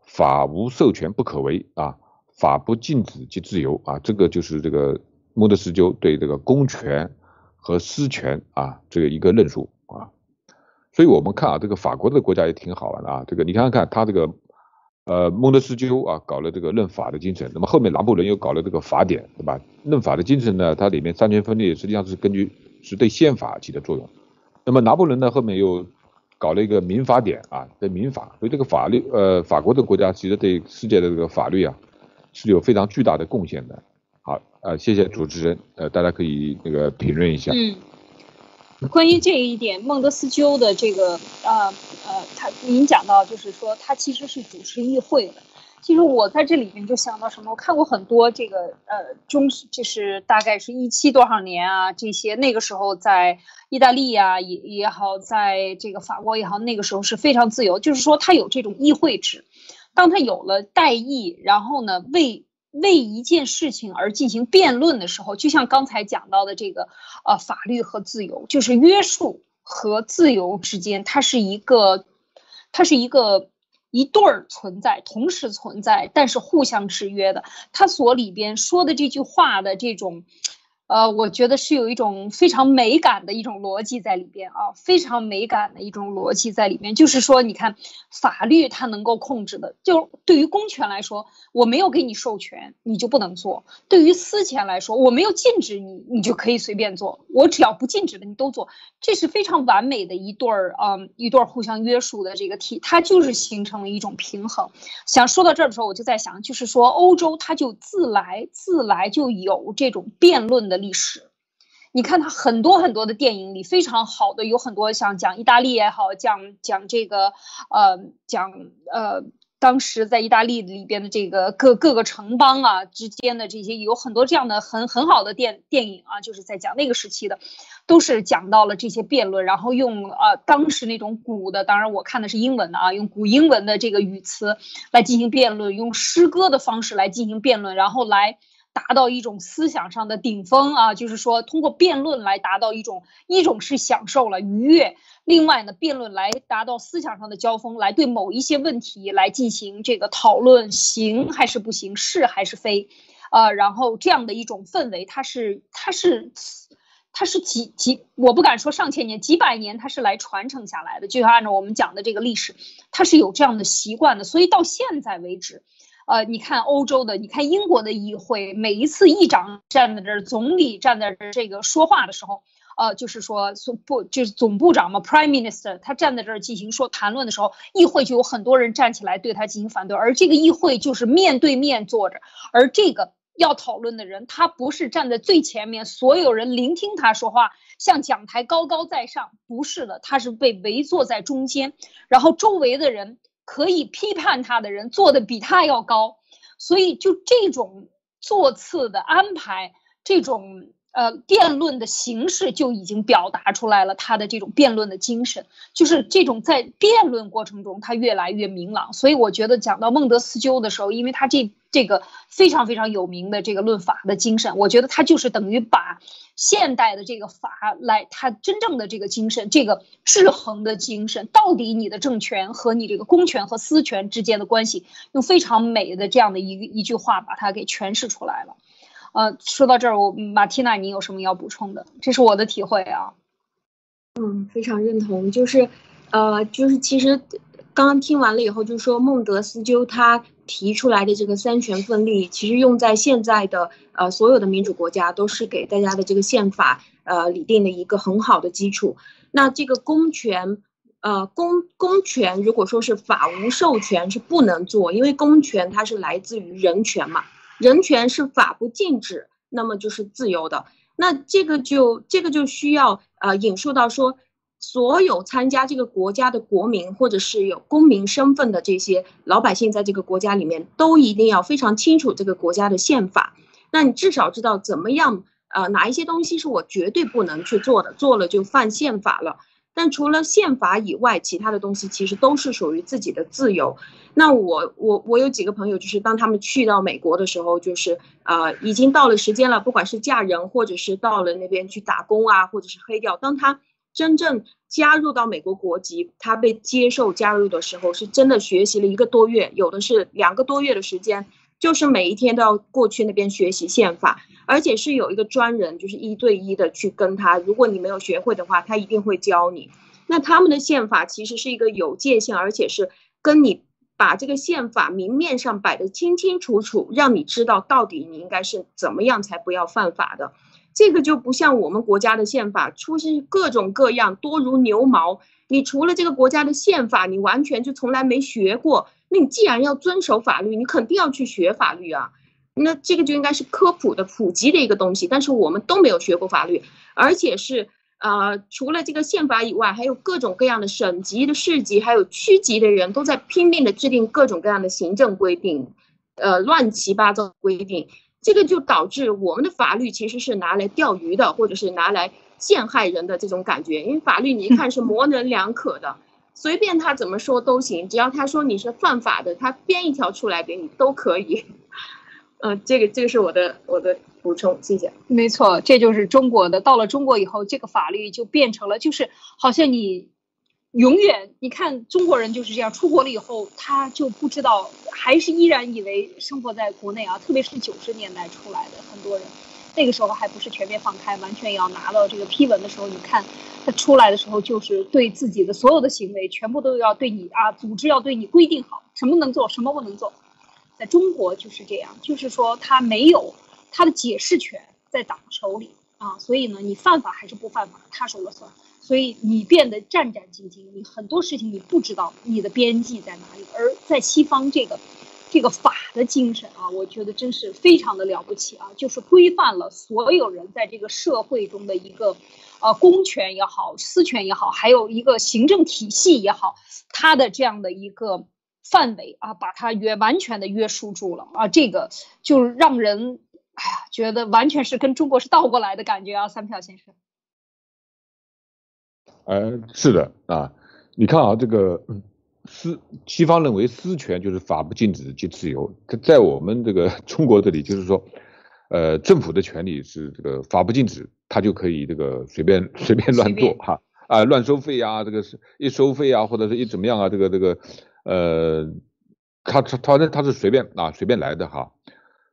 法无授权不可为啊。法不禁止即自由啊，这个就是这个孟德斯鸠对这个公权和私权啊这个一个论述啊，所以我们看啊，这个法国的国家也挺好玩的啊，这个你看看他这个呃孟德斯鸠啊搞了这个论法的精神，那么后面拿破仑又搞了这个法典，对吧？论法的精神呢，它里面三权分立实际上是根据是对宪法起的作用，那么拿破仑呢后面又搞了一个民法典啊，对民法，所以这个法律呃法国的国家其实对世界的这个法律啊。是有非常巨大的贡献的。好，呃，谢谢主持人，呃，大家可以那个评论一下。嗯，关于这一点，孟德斯鸠的这个，呃呃，他您讲到就是说他其实是主持议会的。其实我在这里面就想到什么，我看过很多这个，呃，中就是大概是一七多少年啊，这些那个时候在意大利啊也也好，在这个法国也好，那个时候是非常自由，就是说他有这种议会制。当他有了代议，然后呢，为为一件事情而进行辩论的时候，就像刚才讲到的这个，呃，法律和自由就是约束和自由之间，它是一个，它是一个一对儿存在，同时存在，但是互相制约的。它所里边说的这句话的这种。呃，我觉得是有一种非常美感的一种逻辑在里边啊，非常美感的一种逻辑在里面。就是说，你看法律它能够控制的，就对于公权来说，我没有给你授权，你就不能做；对于私权来说，我没有禁止你，你就可以随便做。我只要不禁止的，你都做。这是非常完美的一对儿啊，一对儿互相约束的这个体，它就是形成了一种平衡。想说到这儿的时候，我就在想，就是说欧洲它就自来自来就有这种辩论的。历史，你看他很多很多的电影里非常好的，有很多像讲意大利也好，讲讲这个呃讲呃当时在意大利里边的这个各各个城邦啊之间的这些有很多这样的很很好的电电影啊，就是在讲那个时期的，都是讲到了这些辩论，然后用呃当时那种古的，当然我看的是英文的啊，用古英文的这个语词来进行辩论，用诗歌的方式来进行辩论，然后来。达到一种思想上的顶峰啊，就是说通过辩论来达到一种一种是享受了愉悦，另外呢，辩论来达到思想上的交锋，来对某一些问题来进行这个讨论，行还是不行，是还是非，呃，然后这样的一种氛围，它是它是它是几几，我不敢说上千年，几百年，它是来传承下来的，就像按照我们讲的这个历史，它是有这样的习惯的，所以到现在为止。呃，你看欧洲的，你看英国的议会，每一次议长站在这儿，总理站在这儿，这个说话的时候，呃，就是说总部就是总部长嘛，Prime Minister，他站在这儿进行说谈论的时候，议会就有很多人站起来对他进行反对，而这个议会就是面对面坐着，而这个要讨论的人，他不是站在最前面，所有人聆听他说话，像讲台高高在上，不是的，他是被围坐在中间，然后周围的人。可以批判他的人做的比他要高，所以就这种座次的安排，这种呃辩论的形式就已经表达出来了他的这种辩论的精神，就是这种在辩论过程中他越来越明朗。所以我觉得讲到孟德斯鸠的时候，因为他这这个非常非常有名的这个论法的精神，我觉得他就是等于把。现代的这个法来，它真正的这个精神，这个制衡的精神，到底你的政权和你这个公权和私权之间的关系，用非常美的这样的一一句话把它给诠释出来了。呃，说到这儿，我马蒂娜，你有什么要补充的？这是我的体会啊。嗯，非常认同，就是，呃，就是其实刚刚听完了以后，就说孟德斯鸠他。提出来的这个三权分立，其实用在现在的呃所有的民主国家，都是给大家的这个宪法呃拟定的一个很好的基础。那这个公权，呃公公权如果说是法无授权是不能做，因为公权它是来自于人权嘛，人权是法不禁止，那么就是自由的。那这个就这个就需要呃引述到说。所有参加这个国家的国民，或者是有公民身份的这些老百姓，在这个国家里面，都一定要非常清楚这个国家的宪法。那你至少知道怎么样，呃，哪一些东西是我绝对不能去做的，做了就犯宪法了。但除了宪法以外，其他的东西其实都是属于自己的自由。那我我我有几个朋友，就是当他们去到美国的时候，就是呃，已经到了时间了，不管是嫁人，或者是到了那边去打工啊，或者是黑掉，当他。真正加入到美国国籍，他被接受加入的时候，是真的学习了一个多月，有的是两个多月的时间，就是每一天都要过去那边学习宪法，而且是有一个专人，就是一对一的去跟他，如果你没有学会的话，他一定会教你。那他们的宪法其实是一个有界限，而且是跟你把这个宪法明面上摆的清清楚楚，让你知道到底你应该是怎么样才不要犯法的。这个就不像我们国家的宪法，出现各种各样多如牛毛。你除了这个国家的宪法，你完全就从来没学过。那你既然要遵守法律，你肯定要去学法律啊。那这个就应该是科普的、普及的一个东西。但是我们都没有学过法律，而且是呃，除了这个宪法以外，还有各种各样的省级的、市级还有区级的人都在拼命的制定各种各样的行政规定，呃，乱七八糟规定。这个就导致我们的法律其实是拿来钓鱼的，或者是拿来陷害人的这种感觉。因为法律你一看是模棱两可的，随便他怎么说都行，只要他说你是犯法的，他编一条出来给你都可以。嗯，这个这个是我的我的补充，谢谢。没错，这就是中国的。到了中国以后，这个法律就变成了，就是好像你永远，你看中国人就是这样，出国了以后，他就不知道，还是依然以为生活在国内啊，特别是九十年代出来的很多人，那个时候还不是全面放开，完全要拿到这个批文的时候，你看他出来的时候，就是对自己的所有的行为，全部都要对你啊，组织要对你规定好，什么能做，什么不能做。在中国就是这样，就是说他没有他的解释权在党手里啊，所以呢，你犯法还是不犯法，他说了算。所以你变得战战兢兢，你很多事情你不知道你的边际在哪里。而在西方这个这个法的精神啊，我觉得真是非常的了不起啊，就是规范了所有人在这个社会中的一个呃公权也好，私权也好，还有一个行政体系也好，它的这样的一个。范围啊，把它约完全的约束住了啊，这个就让人哎呀，觉得完全是跟中国是倒过来的感觉啊，三票先生。呃，是的啊，你看啊，这个私西方认为私权就是法不禁止即自由，在我们这个 中国这里就是说，呃，政府的权利是这个法不禁止，他就可以这个随便随便乱做哈啊，乱收费啊，这个是一收费啊，或者是一怎么样啊，这个这个。呃，他他他那他是随便啊随便来的哈，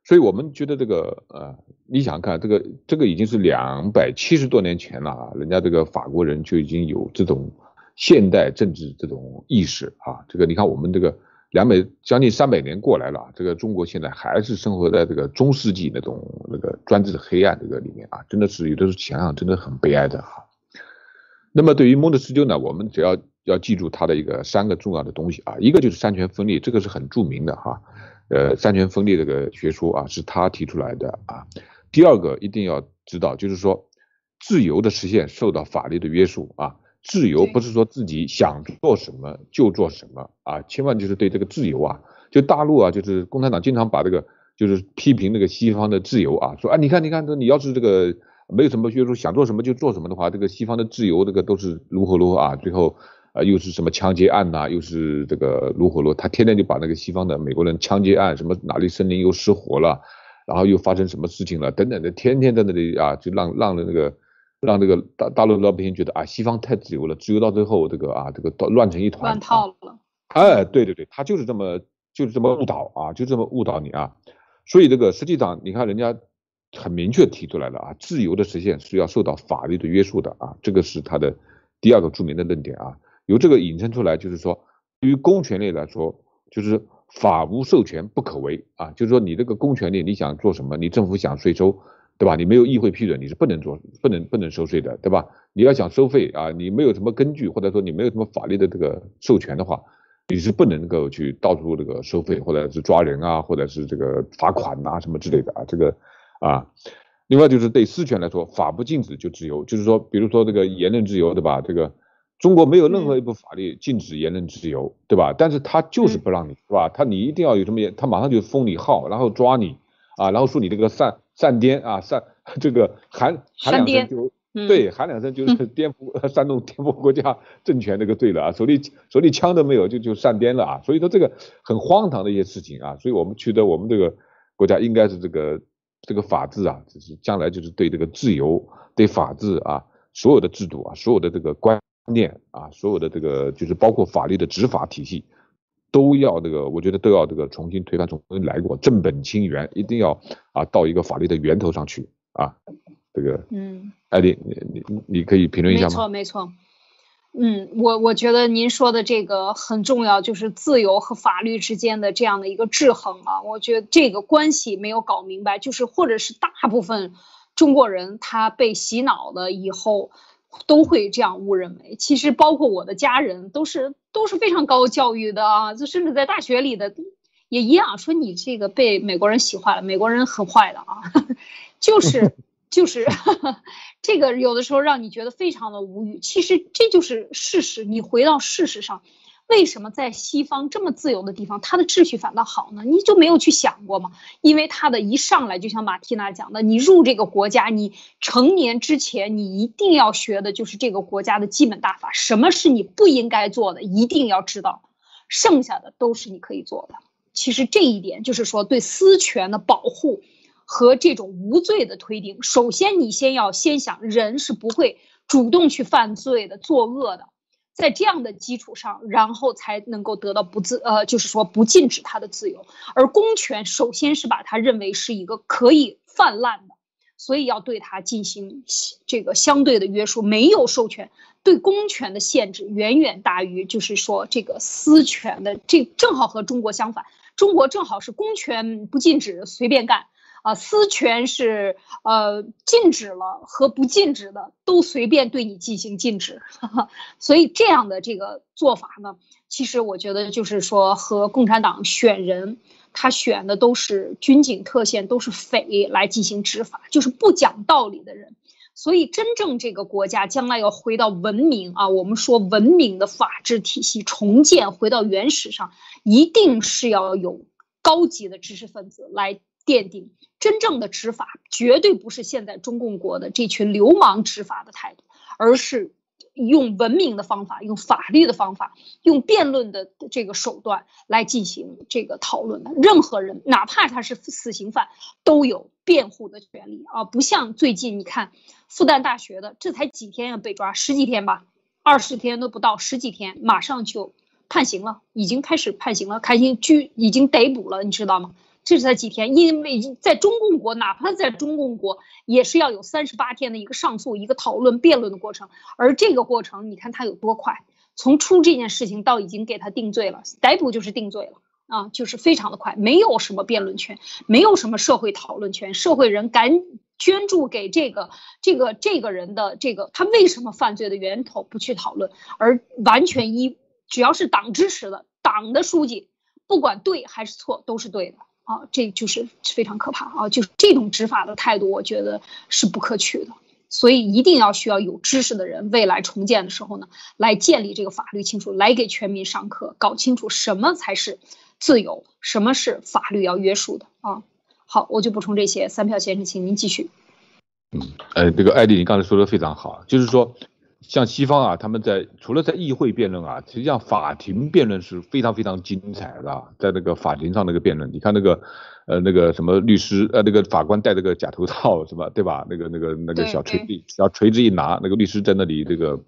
所以我们觉得这个呃，你想看这个这个已经是两百七十多年前了啊，人家这个法国人就已经有这种现代政治这种意识啊，这个你看我们这个两百将近三百年过来了，这个中国现在还是生活在这个中世纪那种那个专制的黑暗这个里面啊，真的是有的时候想想真的很悲哀的哈。那么对于孟德斯鸠呢，我们只要。要记住他的一个三个重要的东西啊，一个就是三权分立，这个是很著名的哈，呃，三权分立这个学说啊是他提出来的啊。第二个一定要知道，就是说自由的实现受到法律的约束啊，自由不是说自己想做什么就做什么啊，千万就是对这个自由啊，就大陆啊，就是共产党经常把这个就是批评那个西方的自由啊，说啊，你看你看这你要是这个没有什么约束，想做什么就做什么的话，这个西方的自由这个都是如何如何啊，最后。啊，又是什么枪击案呐？又是这个如火如他天天就把那个西方的美国人枪击案，什么哪里森林又失火了，然后又发生什么事情了，等等的，天天在那里啊，就让让的那个让这个大大陆老百姓觉得啊，西方太自由了，自由到最后这个啊，这个乱成一团，乱套了。哎，对对对，他就是这么就是这么误导啊，就这么误导你啊。所以这个实际上你看人家很明确提出来了啊，自由的实现是要受到法律的约束的啊，这个是他的第二个著名的论点啊。由这个引申出来，就是说，对于公权力来说，就是法无授权不可为啊，就是说你这个公权力，你想做什么，你政府想税收，对吧？你没有议会批准，你是不能做，不能不能收税的，对吧？你要想收费啊，你没有什么根据，或者说你没有什么法律的这个授权的话，你是不能够去到处这个收费，或者是抓人啊，或者是这个罚款呐什么之类的啊，这个啊，另外就是对私权来说，法不禁止就自由，就是说，比如说这个言论自由，对吧？这个。中国没有任何一部法律禁止言论自由，对吧？但是他就是不让你，是吧？他你一定要有什么言，他马上就封你号，然后抓你，啊，然后说你这个煽煽颠啊，煽 这个喊喊两声就对，喊两声就是颠覆 煽动颠覆国家政权这个罪了啊，手里手里枪都没有就就煽颠了啊，所以说这个很荒唐的一些事情啊，所以我们觉得我们这个国家应该是这个这个法治啊，就是将来就是对这个自由、对法治啊，所有的制度啊，所有的这个关。念啊，所有的这个就是包括法律的执法体系，都要这个，我觉得都要这个重新推翻，重新来过，正本清源，一定要啊到一个法律的源头上去啊。这个，嗯，艾丽，你你你可以评论一下吗？没错没错，嗯，我我觉得您说的这个很重要，就是自由和法律之间的这样的一个制衡啊，我觉得这个关系没有搞明白，就是或者是大部分中国人他被洗脑了以后。都会这样误认为，其实包括我的家人都是都是非常高教育的啊，就甚至在大学里的也一样，说你这个被美国人洗坏了，美国人很坏的啊，就是就是 这个有的时候让你觉得非常的无语，其实这就是事实，你回到事实上。为什么在西方这么自由的地方，它的秩序反倒好呢？你就没有去想过吗？因为它的一上来就像马蒂娜讲的，你入这个国家，你成年之前，你一定要学的就是这个国家的基本大法。什么是你不应该做的，一定要知道，剩下的都是你可以做的。其实这一点就是说对私权的保护和这种无罪的推定。首先，你先要先想，人是不会主动去犯罪的、作恶的。在这样的基础上，然后才能够得到不自呃，就是说不禁止他的自由。而公权首先是把他认为是一个可以泛滥的，所以要对他进行这个相对的约束。没有授权对公权的限制远远大于就是说这个私权的，这正好和中国相反。中国正好是公权不禁止随便干。啊，私权是呃禁止了和不禁止的都随便对你进行禁止，所以这样的这个做法呢，其实我觉得就是说和共产党选人，他选的都是军警特线，都是匪来进行执法，就是不讲道理的人。所以真正这个国家将来要回到文明啊，我们说文明的法治体系重建，回到原始上，一定是要有高级的知识分子来。奠定真正的执法，绝对不是现在中共国的这群流氓执法的态度，而是用文明的方法，用法律的方法，用辩论的这个手段来进行这个讨论的。任何人，哪怕他是死刑犯，都有辩护的权利啊！不像最近你看，复旦大学的，这才几天要被抓，十几天吧，二十天都不到，十几天马上就判刑了，已经开始判刑了，开刑拘已经逮捕了，你知道吗？这才几天，因为在中共国，哪怕在中共国，也是要有三十八天的一个上诉、一个讨论、辩论的过程。而这个过程，你看他有多快，从出这件事情到已经给他定罪了，逮捕就是定罪了啊，就是非常的快，没有什么辩论权，没有什么社会讨论权，社会人敢捐助给这个这个这个人的这个他为什么犯罪的源头不去讨论，而完全依只要是党支持的党的书记，不管对还是错都是对的。啊，这就是非常可怕啊！就是这种执法的态度，我觉得是不可取的。所以一定要需要有知识的人，未来重建的时候呢，来建立这个法律清楚，来给全民上课，搞清楚什么才是自由，什么是法律要约束的啊。好，我就补充这些。三票先生，请您继续。嗯，呃，这个艾迪，你刚才说的非常好，就是说。像西方啊，他们在除了在议会辩论啊，实际上法庭辩论是非常非常精彩的，在那个法庭上那个辩论，你看那个呃那个什么律师呃那个法官戴那个假头套是吧？对吧？那个那个那个小锤子小锤子一拿，那个律师在那里这个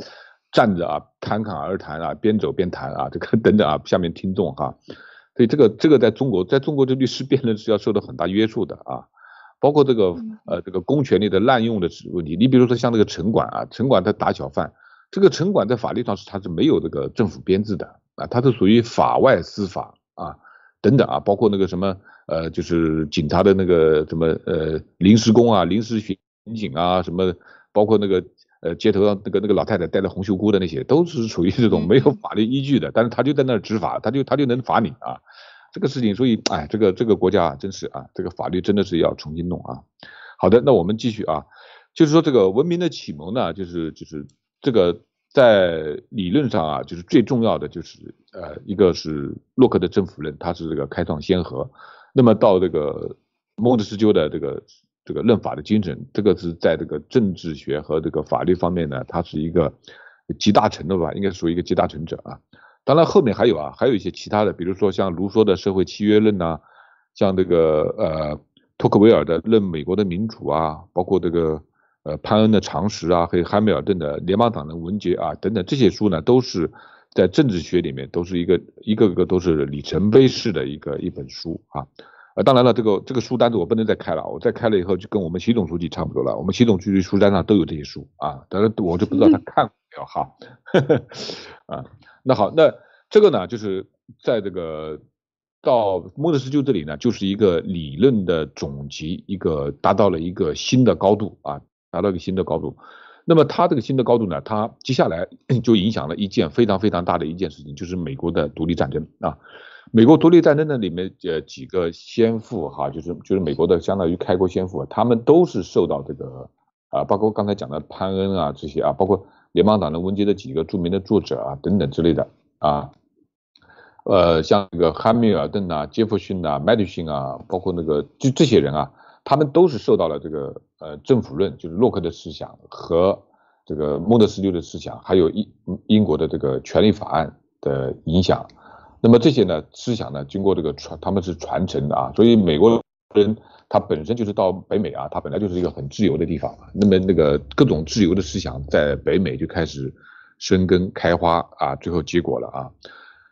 站着啊，侃侃而谈啊，边走边谈啊，这个 等等啊，下面听众哈，所以这个这个在中国在中国这律师辩论是要受到很大约束的啊。包括这个呃这个公权力的滥用的问题，你比如说像那个城管啊，城管他打小贩，这个城管在法律上是它是没有这个政府编制的啊，它是属于法外司法啊等等啊，包括那个什么呃就是警察的那个什么呃临时工啊、临时巡警啊什么，包括那个呃街头上那个那个老太太戴着红袖箍的那些，都是属于这种没有法律依据的，但是他就在那儿执法，他就他就能罚你啊。这个事情，所以哎，这个这个国家啊，真是啊，这个法律真的是要重新弄啊。好的，那我们继续啊，就是说这个文明的启蒙呢，就是就是这个在理论上啊，就是最重要的就是呃，一个是洛克的政府论，它是这个开创先河。那么到这个孟德斯鸠的这个这个论法的精神，这个是在这个政治学和这个法律方面呢，它是一个集大成的吧，应该属于一个集大成者啊。当然后面还有啊，还有一些其他的，比如说像卢梭的社会契约论呐，像这个呃托克维尔的论美国的民主啊，包括这个呃潘恩的常识啊，还有汉密尔顿的联邦党的文杰啊等等这些书呢，都是在政治学里面都是一个一个个都是里程碑式的一个一本书啊。呃，当然了，这个这个书单子我不能再开了，我再开了以后就跟我们习总书记差不多了，我们习总书记书单上都有这些书啊，当然我就不知道他看过没有哈，啊。那好，那这个呢，就是在这个到莫德斯鸠这里呢，就是一个理论的总集，一个达到了一个新的高度啊，达到一个新的高度。那么它这个新的高度呢，它接下来 就影响了一件非常非常大的一件事情，就是美国的独立战争啊。美国独立战争的里面呃几个先父哈，就是就是美国的相当于开国先父，他们都是受到这个啊，包括刚才讲的潘恩啊这些啊，包括。联邦党的文杰的几个著名的作者啊，等等之类的啊，呃，像那个汉密尔顿啊、杰弗逊啊、麦迪逊啊，包括那个就这些人啊，他们都是受到了这个呃政府论，就是洛克的思想和这个孟德斯鸠的思想，还有英英国的这个权利法案的影响。那么这些呢思想呢，经过这个传，他们是传承的啊，所以美国人他本身就是到北美啊，他本来就是一个很自由的地方，那么那个各种自由的思想在北美就开始生根开花啊，最后结果了啊。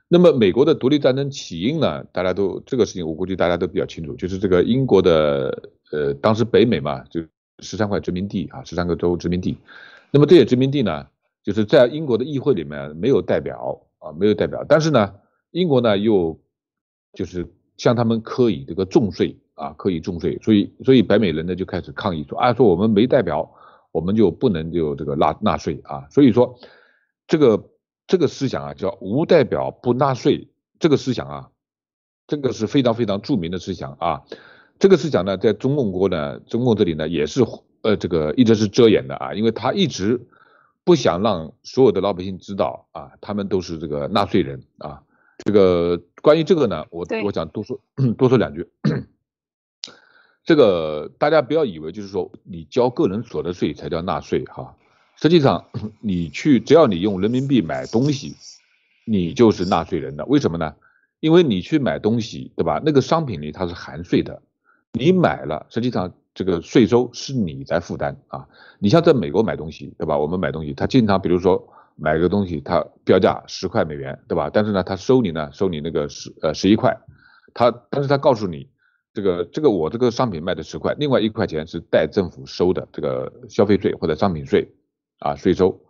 那么美国的独立战争起因呢，大家都这个事情我估计大家都比较清楚，就是这个英国的呃当时北美嘛，就十三块殖民地啊，十三个州殖民地，那么这些殖民地呢，就是在英国的议会里面没有代表啊，没有代表，但是呢。英国呢又就是向他们科以这个重税啊，科以重税，所以所以白美人呢就开始抗议说啊，说我们没代表，我们就不能就这个纳纳税啊，所以说这个这个思想啊叫无代表不纳税，这个思想啊，这个是非常非常著名的思想啊，这个思想呢在中共国呢，中共这里呢也是呃这个一直是遮掩的啊，因为他一直不想让所有的老百姓知道啊，他们都是这个纳税人啊。这个关于这个呢，我我想多说 多说两句。这个大家不要以为就是说你交个人所得税才叫纳税哈，实际上你去只要你用人民币买东西，你就是纳税人的。为什么呢？因为你去买东西，对吧？那个商品里它是含税的，你买了，实际上这个税收是你在负担啊。你像在美国买东西，对吧？我们买东西，他经常比如说。买个东西，它标价十块美元，对吧？但是呢，他收你呢，收你那个十呃十一块，他但是他告诉你，这个这个我这个商品卖的十块，另外一块钱是代政府收的这个消费税或者商品税啊税收，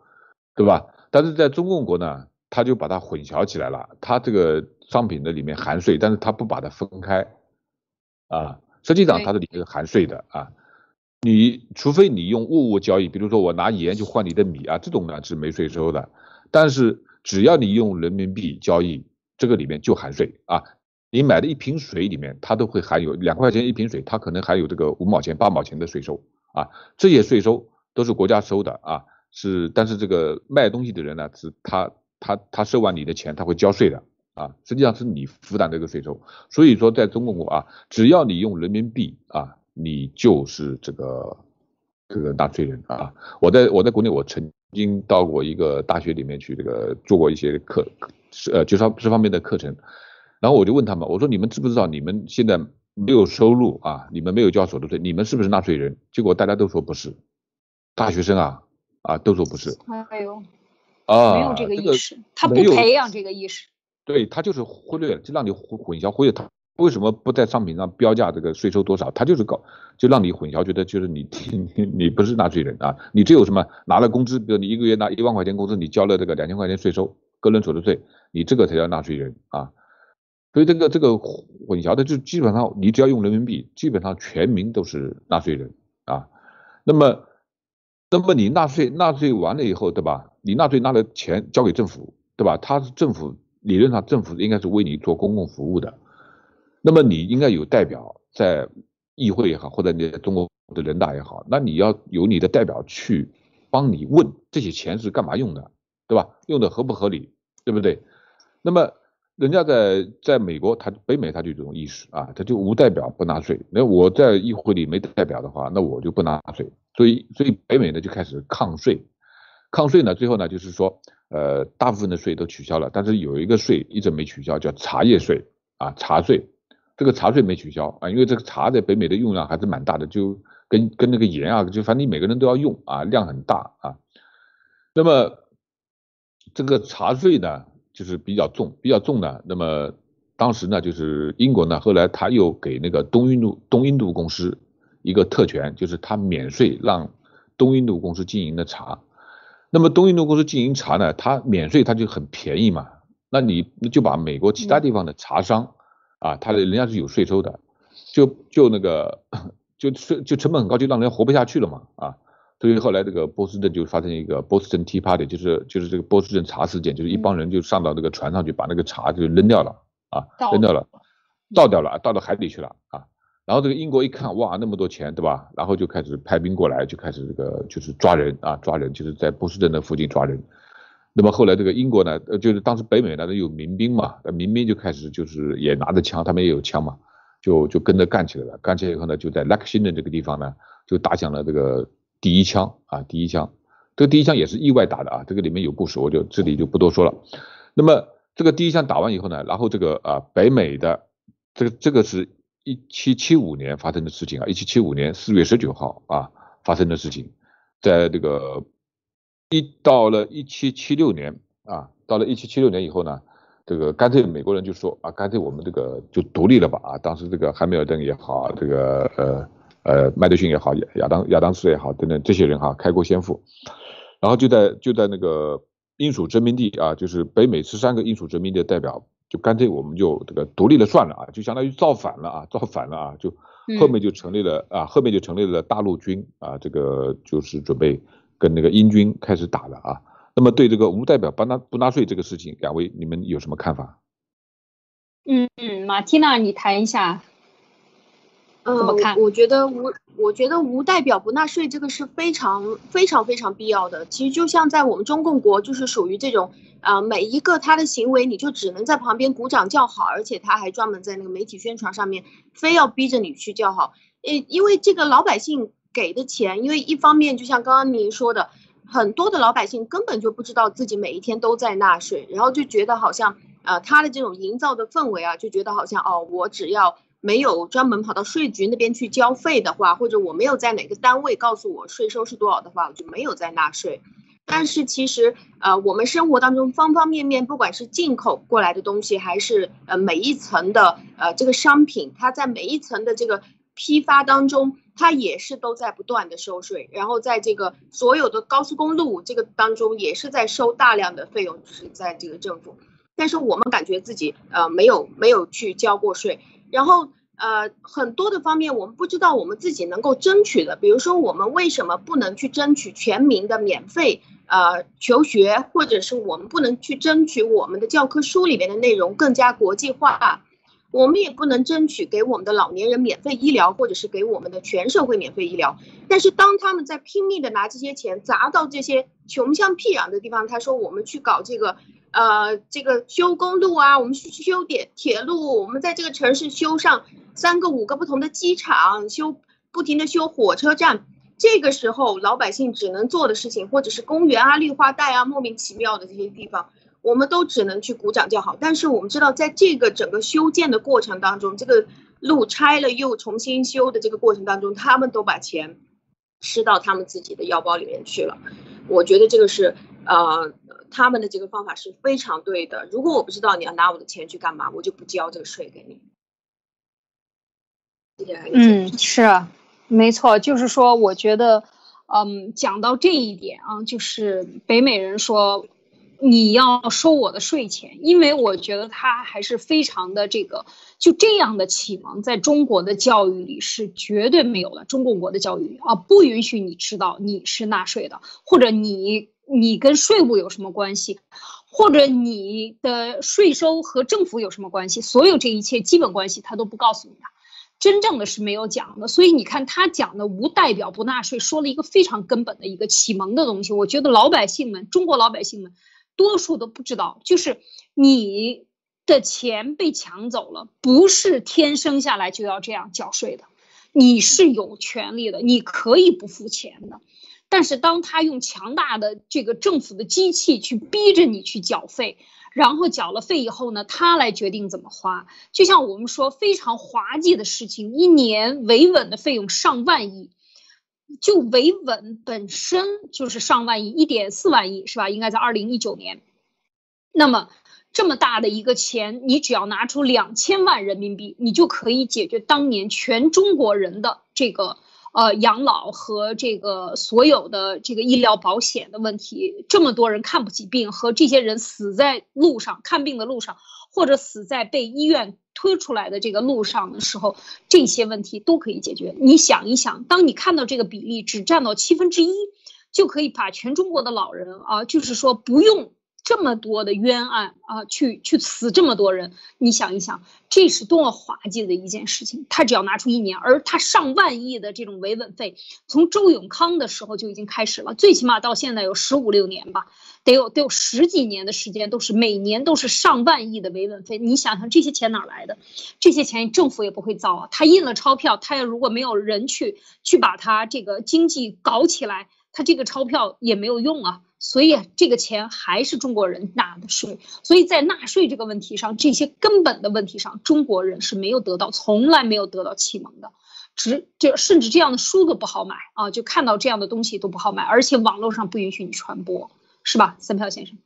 对吧？但是在中共国呢，他就把它混淆起来了，他这个商品的里面含税，但是他不把它分开啊，实际上它的里面含税的啊。你除非你用物物交易，比如说我拿盐去换你的米啊，这种呢是没税收的。但是只要你用人民币交易，这个里面就含税啊。你买的一瓶水里面，它都会含有两块钱一瓶水，它可能含有这个五毛钱、八毛钱的税收啊。这些税收都是国家收的啊，是。但是这个卖东西的人呢，是他他他收完你的钱，他会交税的啊。实际上是你负担这个税收。所以说，在中国啊，只要你用人民币啊。你就是这个这个纳税人啊！我在我在国内，我曾经到过一个大学里面去，这个做过一些课，是呃，就是这方面的课程。然后我就问他们，我说你们知不知道，你们现在没有收入啊，你们没有交所得税，你们是不是纳税人？结果大家都说不是，大学生啊啊都说不是。哎呦，啊，没有这个意识，他不培养这个意识。对他就是忽略，就让你混混淆忽略他。为什么不在商品上标价这个税收多少？他就是搞，就让你混淆，觉得就是你你你不是纳税人啊，你只有什么拿了工资，比如你一个月拿一万块钱工资，你交了这个两千块钱税收，个人所得税，你这个才叫纳税人啊。所以这个这个混淆的就基本上，你只要用人民币，基本上全民都是纳税人啊。那么那么你纳税纳税完了以后，对吧？你纳税拿了钱交给政府，对吧？他是政府理论上政府应该是为你做公共服务的。那么你应该有代表在议会也好，或者你中国的人大也好，那你要有你的代表去帮你问这些钱是干嘛用的，对吧？用的合不合理，对不对？那么人家在在美国，他北美他就这种意识啊，他就无代表不纳税。那我在议会里没代表的话，那我就不纳税。所以所以北美呢就开始抗税，抗税呢最后呢就是说，呃，大部分的税都取消了，但是有一个税一直没取消，叫茶叶税啊，茶税。这个茶税没取消啊，因为这个茶在北美的用量还是蛮大的，就跟跟那个盐啊，就反正你每个人都要用啊，量很大啊。那么这个茶税呢，就是比较重，比较重呢。那么当时呢，就是英国呢，后来他又给那个东印度东印度公司一个特权，就是他免税让东印度公司经营的茶。那么东印度公司经营茶呢，它免税，它就很便宜嘛。那你就把美国其他地方的茶商。啊，他的人家是有税收的，就就那个，就税就成本很高，就让人活不下去了嘛，啊，所以后来这个波士顿就发生一个波士顿 Tea Party，就是就是这个波士顿茶事件，就是一帮人就上到那个船上去，把那个茶就扔掉了，啊，扔掉了，倒掉了，倒到海里去了，啊，然后这个英国一看，哇，那么多钱，对吧？然后就开始派兵过来，就开始这个就是抓人啊，抓人，就是在波士顿的附近抓人。那么后来这个英国呢，呃，就是当时北美呢都有民兵嘛，那民兵就开始就是也拿着枪，他们也有枪嘛，就就跟着干起来了。干起来以后呢，就在莱克辛顿这个地方呢，就打响了这个第一枪啊，第一枪。这个第一枪也是意外打的啊，这个里面有故事，我就这里就不多说了。那么这个第一枪打完以后呢，然后这个啊北美的这个这个是一七七五年发生的事情啊，一七七五年四月十九号啊发生的事情，在这个一到了一七七六年啊，到了一七七六年以后呢，这个干脆美国人就说啊，干脆我们这个就独立了吧啊，当时这个汉密尔顿也好，这个呃呃麦德逊也好，亚亚当亚当斯也好等等这些人哈，开国先父，然后就在就在那个。英属殖民地啊，就是北美十三个英属殖民地的代表，就干脆我们就这个独立了算了啊，就相当于造反了啊，造反了啊，就后面就成立了啊，后面就成立了大陆军啊，这个就是准备跟那个英军开始打了啊。那么对这个无代表不纳不纳税这个事情，两位你们有什么看法？嗯嗯，马蒂娜，你谈一下。嗯，我觉得无，我觉得无代表不纳税这个是非常非常非常必要的。其实就像在我们中共国，就是属于这种啊，每一个他的行为，你就只能在旁边鼓掌叫好，而且他还专门在那个媒体宣传上面，非要逼着你去叫好。诶，因为这个老百姓给的钱，因为一方面就像刚刚您说的，很多的老百姓根本就不知道自己每一天都在纳税，然后就觉得好像呃，他的这种营造的氛围啊，就觉得好像哦，我只要。没有专门跑到税局那边去交费的话，或者我没有在哪个单位告诉我税收是多少的话，我就没有在纳税。但是其实，呃，我们生活当中方方面面，不管是进口过来的东西，还是呃每一层的呃这个商品，它在每一层的这个批发当中，它也是都在不断的收税。然后在这个所有的高速公路这个当中，也是在收大量的费用，是在这个政府。但是我们感觉自己呃没有没有去交过税。然后，呃，很多的方面我们不知道我们自己能够争取的，比如说我们为什么不能去争取全民的免费呃求学，或者是我们不能去争取我们的教科书里面的内容更加国际化，我们也不能争取给我们的老年人免费医疗，或者是给我们的全社会免费医疗。但是当他们在拼命的拿这些钱砸到这些穷乡僻壤的地方，他说我们去搞这个。呃，这个修公路啊，我们去修点铁路，我们在这个城市修上三个、五个不同的机场，修不停的修火车站。这个时候，老百姓只能做的事情，或者是公园啊、绿化带啊，莫名其妙的这些地方，我们都只能去鼓掌叫好。但是我们知道，在这个整个修建的过程当中，这个路拆了又重新修的这个过程当中，他们都把钱吃到他们自己的腰包里面去了。我觉得这个是呃。他们的这个方法是非常对的。如果我不知道你要拿我的钱去干嘛，我就不交这个税给你。嗯，是啊，没错，就是说，我觉得，嗯，讲到这一点啊，就是北美人说你要收我的税钱，因为我觉得他还是非常的这个，就这样的启蒙，在中国的教育里是绝对没有的。中共国的教育啊，不允许你知道你是纳税的，或者你。你跟税务有什么关系，或者你的税收和政府有什么关系？所有这一切基本关系他都不告诉你的，真正的是没有讲的。所以你看他讲的无代表不纳税，说了一个非常根本的一个启蒙的东西。我觉得老百姓们，中国老百姓们，多数都不知道，就是你的钱被抢走了，不是天生下来就要这样缴税的，你是有权利的，你可以不付钱的。但是，当他用强大的这个政府的机器去逼着你去缴费，然后缴了费以后呢，他来决定怎么花。就像我们说非常滑稽的事情，一年维稳的费用上万亿，就维稳本身就是上万亿，一点四万亿是吧？应该在二零一九年。那么这么大的一个钱，你只要拿出两千万人民币，你就可以解决当年全中国人的这个。呃，养老和这个所有的这个医疗保险的问题，这么多人看不起病，和这些人死在路上看病的路上，或者死在被医院推出来的这个路上的时候，这些问题都可以解决。你想一想，当你看到这个比例只占到七分之一，就可以把全中国的老人啊，就是说不用。这么多的冤案啊，去去死这么多人，你想一想，这是多么滑稽的一件事情。他只要拿出一年，而他上万亿的这种维稳费，从周永康的时候就已经开始了，最起码到现在有十五六年吧，得有得有十几年的时间，都是每年都是上万亿的维稳费。你想想这些钱哪来的？这些钱政府也不会造啊，他印了钞票，他要如果没有人去去把他这个经济搞起来，他这个钞票也没有用啊。所以这个钱还是中国人纳的税。所以在纳税这个问题上，这些根本的问题上，中国人是没有得到，从来没有得到启蒙的。只这甚至这样的书都不好买啊，就看到这样的东西都不好买，而且网络上不允许你传播，是吧，三票先生？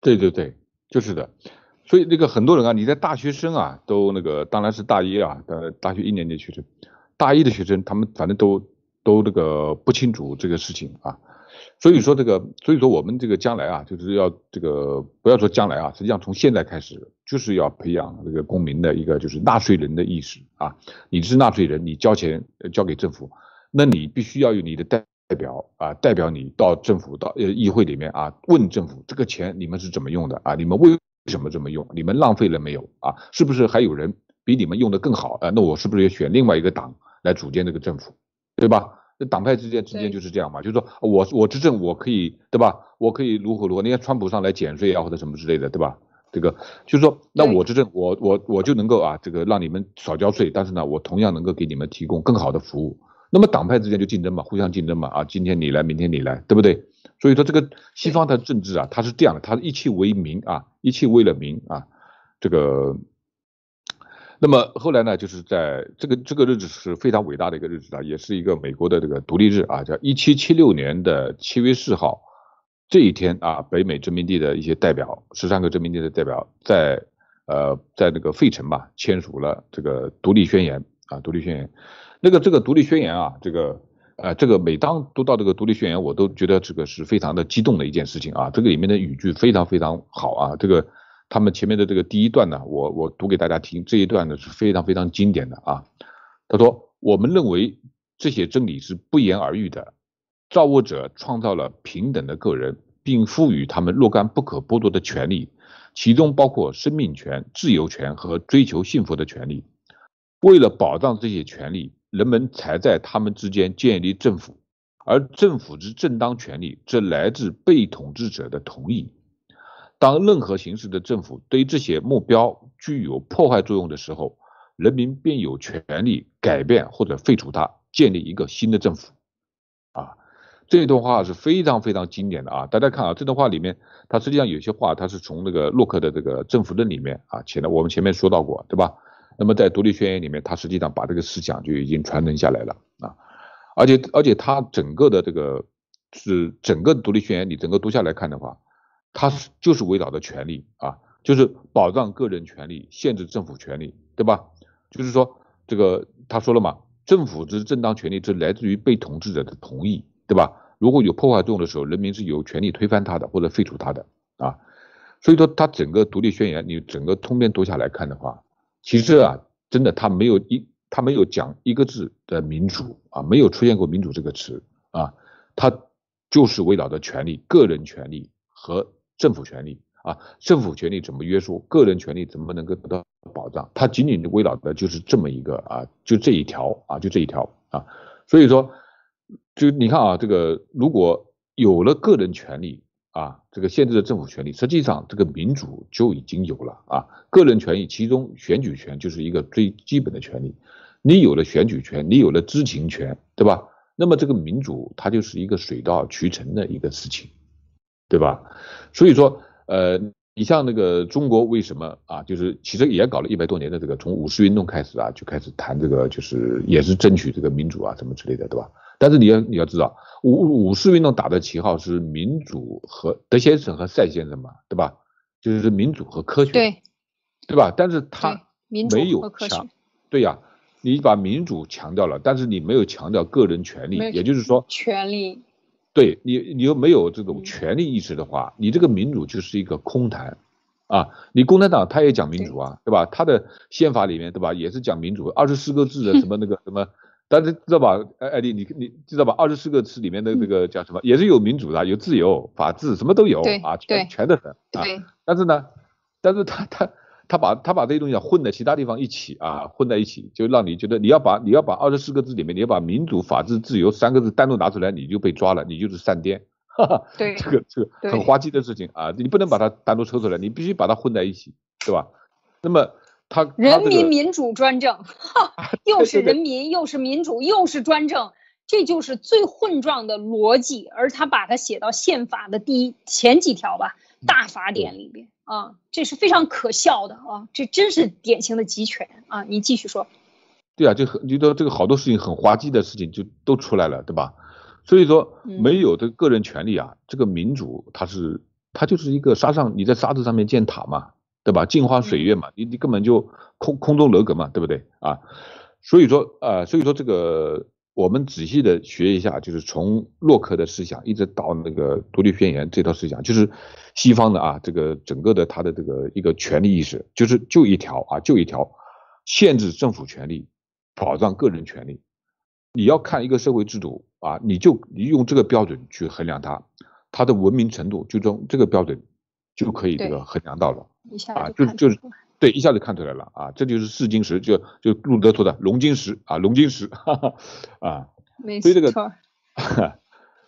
对对对，就是的。所以那个很多人啊，你在大学生啊，都那个当然是大一啊，呃，大学一年级学生，大一的学生，他们反正都都那个不清楚这个事情啊。所以说这个，所以说我们这个将来啊，就是要这个不要说将来啊，实际上从现在开始就是要培养这个公民的一个就是纳税人的意识啊。你是纳税人，你交钱交给政府，那你必须要有你的代表啊，代表你到政府到呃议会里面啊，问政府这个钱你们是怎么用的啊？你们为什么这么用？你们浪费了没有啊？是不是还有人比你们用的更好啊？那我是不是也选另外一个党来组建这个政府，对吧？这党派之间之间就是这样嘛，就是说我我执政我可以对吧？我可以如何如何？你看川普上来减税啊或者什么之类的对吧？这个就是说，那我执政我我我就能够啊这个让你们少交税，但是呢我同样能够给你们提供更好的服务。那么党派之间就竞争嘛，互相竞争嘛啊，今天你来，明天你来，对不对？所以说这个西方的政治啊，它是这样的，它一切为民啊，一切为了民啊，这个。那么后来呢，就是在这个这个日子是非常伟大的一个日子啊，也是一个美国的这个独立日啊，叫一七七六年的七月四号这一天啊，北美殖民地的一些代表，十三个殖民地的代表在呃在那个费城吧签署了这个独立宣言啊，独立宣言。那个这个独立宣言啊，这个呃这个每当读到这个独立宣言，我都觉得这个是非常的激动的一件事情啊，这个里面的语句非常非常好啊，这个。他们前面的这个第一段呢，我我读给大家听，这一段呢是非常非常经典的啊。他说：“我们认为这些真理是不言而喻的。造物者创造了平等的个人，并赋予他们若干不可剥夺的权利，其中包括生命权、自由权和追求幸福的权利。为了保障这些权利，人们才在他们之间建立政府，而政府之正当权利则来自被统治者的同意。”当任何形式的政府对这些目标具有破坏作用的时候，人民便有权利改变或者废除它，建立一个新的政府。啊，这段话是非常非常经典的啊！大家看啊，这段话里面，它实际上有些话，它是从那个洛克的这个政府论里面啊，前的我们前面说到过，对吧？那么在独立宣言里面，它实际上把这个思想就已经传承下来了啊！而且而且它整个的这个是整个独立宣言，你整个读下来看的话。它是就是围绕着权利啊，就是保障个人权利，限制政府权利，对吧？就是说这个他说了嘛，政府之正当权利是来自于被统治者的同意，对吧？如果有破坏作用的时候，人民是有权利推翻它的或者废除它的啊。所以说，他整个独立宣言，你整个通篇读下来看的话，其实啊，真的他没有一他没有讲一个字的民主啊，没有出现过民主这个词啊，他就是围绕着权利、个人权利和。政府权利啊，政府权利怎么约束个人权利，怎么能够得到保障？它仅仅围绕的就是这么一个啊，就这一条啊，就这一条啊。所以说，就你看啊，这个如果有了个人权利啊，这个限制了政府权利，实际上这个民主就已经有了啊。个人权益其中选举权就是一个最基本的权利，你有了选举权，你有了知情权，对吧？那么这个民主它就是一个水到渠成的一个事情。对吧？所以说，呃，你像那个中国为什么啊？就是其实也搞了一百多年的这个，从五四运动开始啊，就开始谈这个，就是也是争取这个民主啊，什么之类的，对吧？但是你要你要知道，五五四运动打的旗号是民主和德先生和赛先生嘛，对吧？就是民主和科学，对，对吧？但是他没有强，对呀，你把民主强调了，但是你没有强调个人权利，也就是说权利。对你，你又没有这种权利意识的话，你这个民主就是一个空谈啊！你共产党他也讲民主啊，对吧？他的宪法里面，对吧，也是讲民主，二十四个字的什么那个什么，但是知道吧？哎哎，你你你知道吧？二十四个字里面的这个叫什么，也是有民主的，有自由、法治，什么都有啊，全全的很啊。但是呢，但是他他。他把他把这些东西混在其他地方一起啊，混在一起，就让你觉得你要把你要把二十四个字里面，你要把民主、法治、自由三个字单独拿出来，你就被抓了，你就是善颠。哈哈，对，这个这个很滑稽的事情啊，你不能把它单独抽出来，你必须把它混在一起，对吧？那么他人民民主专政，哈又是人民，又是民主，又是专政，这就是最混状的逻辑，而他把它写到宪法的第一前几条吧，大法典里边啊，这是非常可笑的啊，这真是典型的集权啊！你继续说。对啊，就很觉得这个好多事情很滑稽的事情就都出来了，对吧？所以说没有这个人权利啊，这个民主它是它就是一个沙上你在沙子上面建塔嘛，对吧？镜花水月嘛，你你根本就空空中楼阁嘛，对不对啊？所以说啊，所以说这个。我们仔细的学一下，就是从洛克的思想一直到那个独立宣言这套思想，就是西方的啊，这个整个的他的这个一个权利意识，就是就一条啊，就一条，限制政府权利，保障个人权利。你要看一个社会制度啊，你就你用这个标准去衡量它，它的文明程度，就从这个标准就可以这个衡量到了啊，就就是。对，一下子看出来了啊，这就是试金石，就就路德说的龙晶石啊，龙晶石，哈哈啊，所以这个，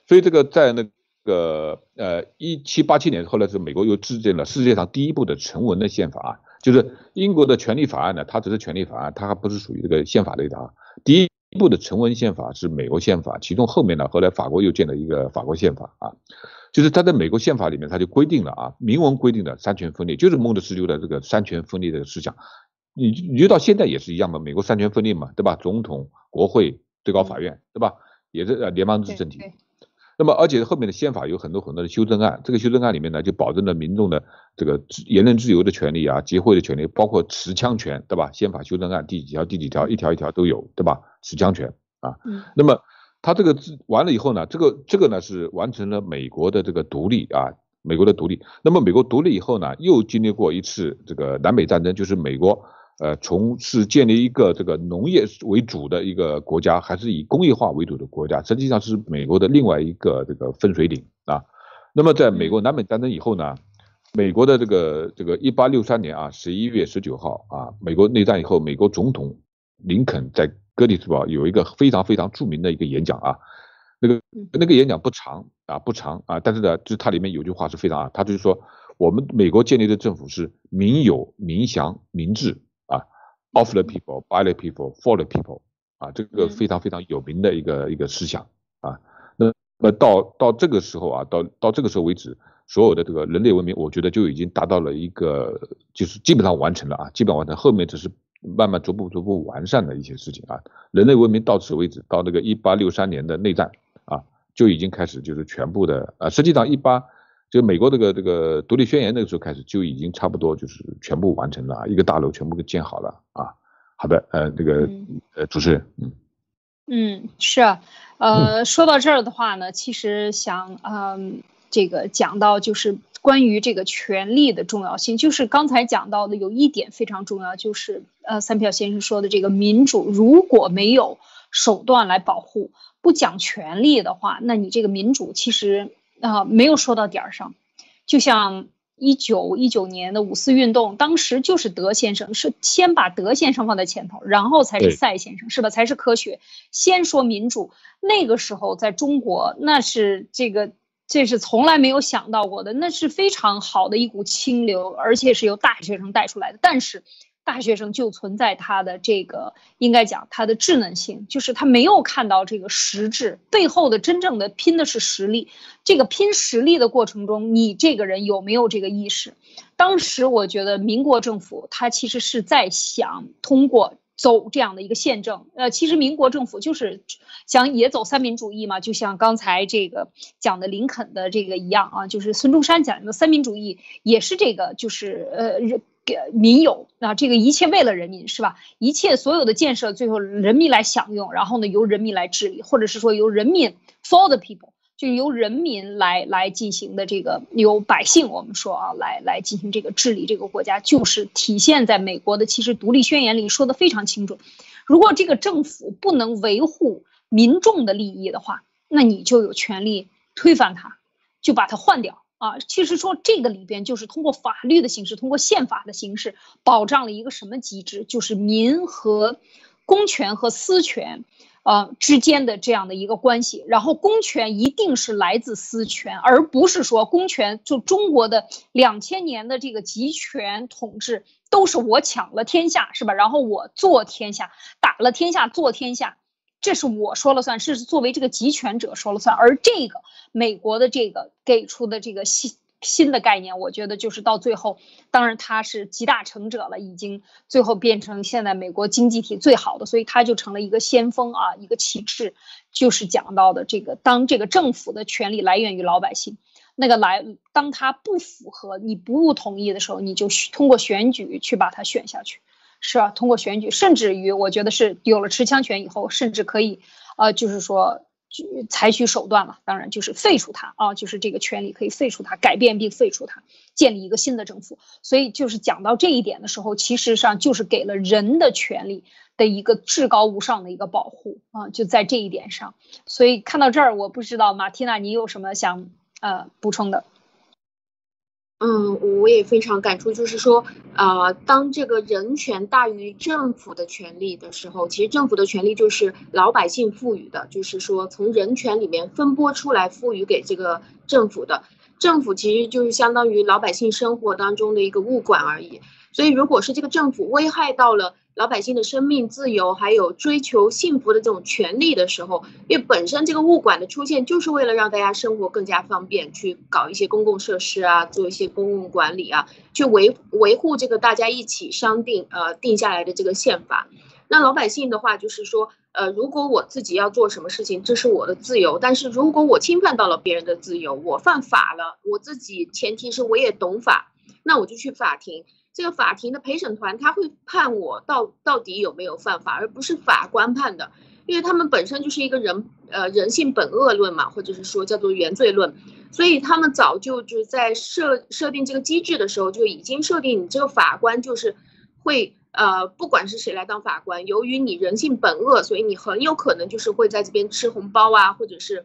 所以这个在那个呃一七八七年，后来是美国又制定了世界上第一部的成文的宪法啊，就是英国的权利法案呢，它只是权利法案，它还不是属于这个宪法类的啊。第一一部的成文宪法是美国宪法，其中后面呢，后来法国又建了一个法国宪法啊。就是他在美国宪法里面，他就规定了啊，明文规定的三权分立，就是孟德斯鸠的这个三权分立的思想。你你就到现在也是一样嘛，美国三权分立嘛，对吧？总统、国会、最高法院，对吧？也是联邦制政体。那么而且后面的宪法有很多很多的修正案，这个修正案里面呢，就保证了民众的这个言论自由的权利啊，集会的权利，包括持枪权，对吧？宪法修正案第几条、第几条，一条一条都有，对吧？持枪权啊。那么。他这个完了以后呢，这个这个呢是完成了美国的这个独立啊，美国的独立。那么美国独立以后呢，又经历过一次这个南北战争，就是美国呃从是建立一个这个农业为主的一个国家，还是以工业化为主的国家，实际上是美国的另外一个这个分水岭啊。那么在美国南北战争以后呢，美国的这个这个一八六三年啊十一月十九号啊，美国内战以后，美国总统林肯在哥里斯堡有一个非常非常著名的一个演讲啊，那个那个演讲不长啊不长啊，但是呢，就是它里面有句话是非常啊，他就是说我们美国建立的政府是民有、民祥、民治啊，of the people, by the people, for the people 啊，这个非常非常有名的一个一个思想啊。那么到到这个时候啊，到到这个时候为止，所有的这个人类文明，我觉得就已经达到了一个就是基本上完成了啊，基本完成，后面只是。慢慢逐步逐步完善的一些事情啊，人类文明到此为止，到那个一八六三年的内战啊，就已经开始就是全部的啊，实际上一八就美国这个这个独立宣言那个时候开始就已经差不多就是全部完成了，一个大楼全部给建好了啊。好的，呃，这个呃主持人，嗯嗯是啊，呃说到这儿的话呢，其实想嗯这个讲到就是。关于这个权利的重要性，就是刚才讲到的有一点非常重要，就是呃，三票先生说的这个民主，如果没有手段来保护，不讲权利的话，那你这个民主其实啊没有说到点儿上。就像一九一九年的五四运动，当时就是德先生是先把德先生放在前头，然后才是赛先生，是吧？才是科学。先说民主，那个时候在中国，那是这个。这是从来没有想到过的，那是非常好的一股清流，而且是由大学生带出来的。但是，大学生就存在他的这个，应该讲他的稚嫩性，就是他没有看到这个实质背后的真正的拼的是实力。这个拼实力的过程中，你这个人有没有这个意识？当时我觉得民国政府他其实是在想通过。走这样的一个宪政，呃，其实民国政府就是想也走三民主义嘛，就像刚才这个讲的林肯的这个一样啊，就是孙中山讲的三民主义也是这个，就是呃，民有啊，这个一切为了人民是吧？一切所有的建设最后人民来享用，然后呢由人民来治理，或者是说由人民 for the people。就由人民来来进行的这个，由百姓我们说啊，来来进行这个治理这个国家，就是体现在美国的其实独立宣言里说的非常清楚。如果这个政府不能维护民众的利益的话，那你就有权利推翻它，就把它换掉啊。其实说这个里边就是通过法律的形式，通过宪法的形式，保障了一个什么机制？就是民和公权和私权。呃，之间的这样的一个关系，然后公权一定是来自私权，而不是说公权就中国的两千年的这个集权统治都是我抢了天下，是吧？然后我做天下，打了天下，做天下，这是我说了算，是作为这个集权者说了算。而这个美国的这个给出的这个新新的概念，我觉得就是到最后，当然他是集大成者了，已经最后变成现在美国经济体最好的，所以他就成了一个先锋啊，一个旗帜，就是讲到的这个，当这个政府的权利来源于老百姓，那个来，当他不符合你不同意的时候，你就通过选举去把它选下去。是啊，通过选举，甚至于我觉得是有了持枪权以后，甚至可以，呃，就是说采取手段了。当然就是废除他啊，就是这个权利可以废除他，改变并废除他，建立一个新的政府。所以就是讲到这一点的时候，其实上就是给了人的权利的一个至高无上的一个保护啊，就在这一点上。所以看到这儿，我不知道马蒂娜你有什么想呃补充的。嗯，我也非常感触，就是说，呃，当这个人权大于政府的权利的时候，其实政府的权利就是老百姓赋予的，就是说从人权里面分拨出来赋予给这个政府的，政府其实就是相当于老百姓生活当中的一个物管而已。所以，如果是这个政府危害到了。老百姓的生命自由，还有追求幸福的这种权利的时候，因为本身这个物管的出现就是为了让大家生活更加方便，去搞一些公共设施啊，做一些公共管理啊，去维维护这个大家一起商定呃定下来的这个宪法。那老百姓的话就是说，呃，如果我自己要做什么事情，这是我的自由，但是如果我侵犯到了别人的自由，我犯法了，我自己前提是我也懂法，那我就去法庭。这个法庭的陪审团他会判我到到底有没有犯法，而不是法官判的，因为他们本身就是一个人呃人性本恶论嘛，或者是说叫做原罪论，所以他们早就就在设设定这个机制的时候就已经设定你这个法官就是会呃不管是谁来当法官，由于你人性本恶，所以你很有可能就是会在这边吃红包啊，或者是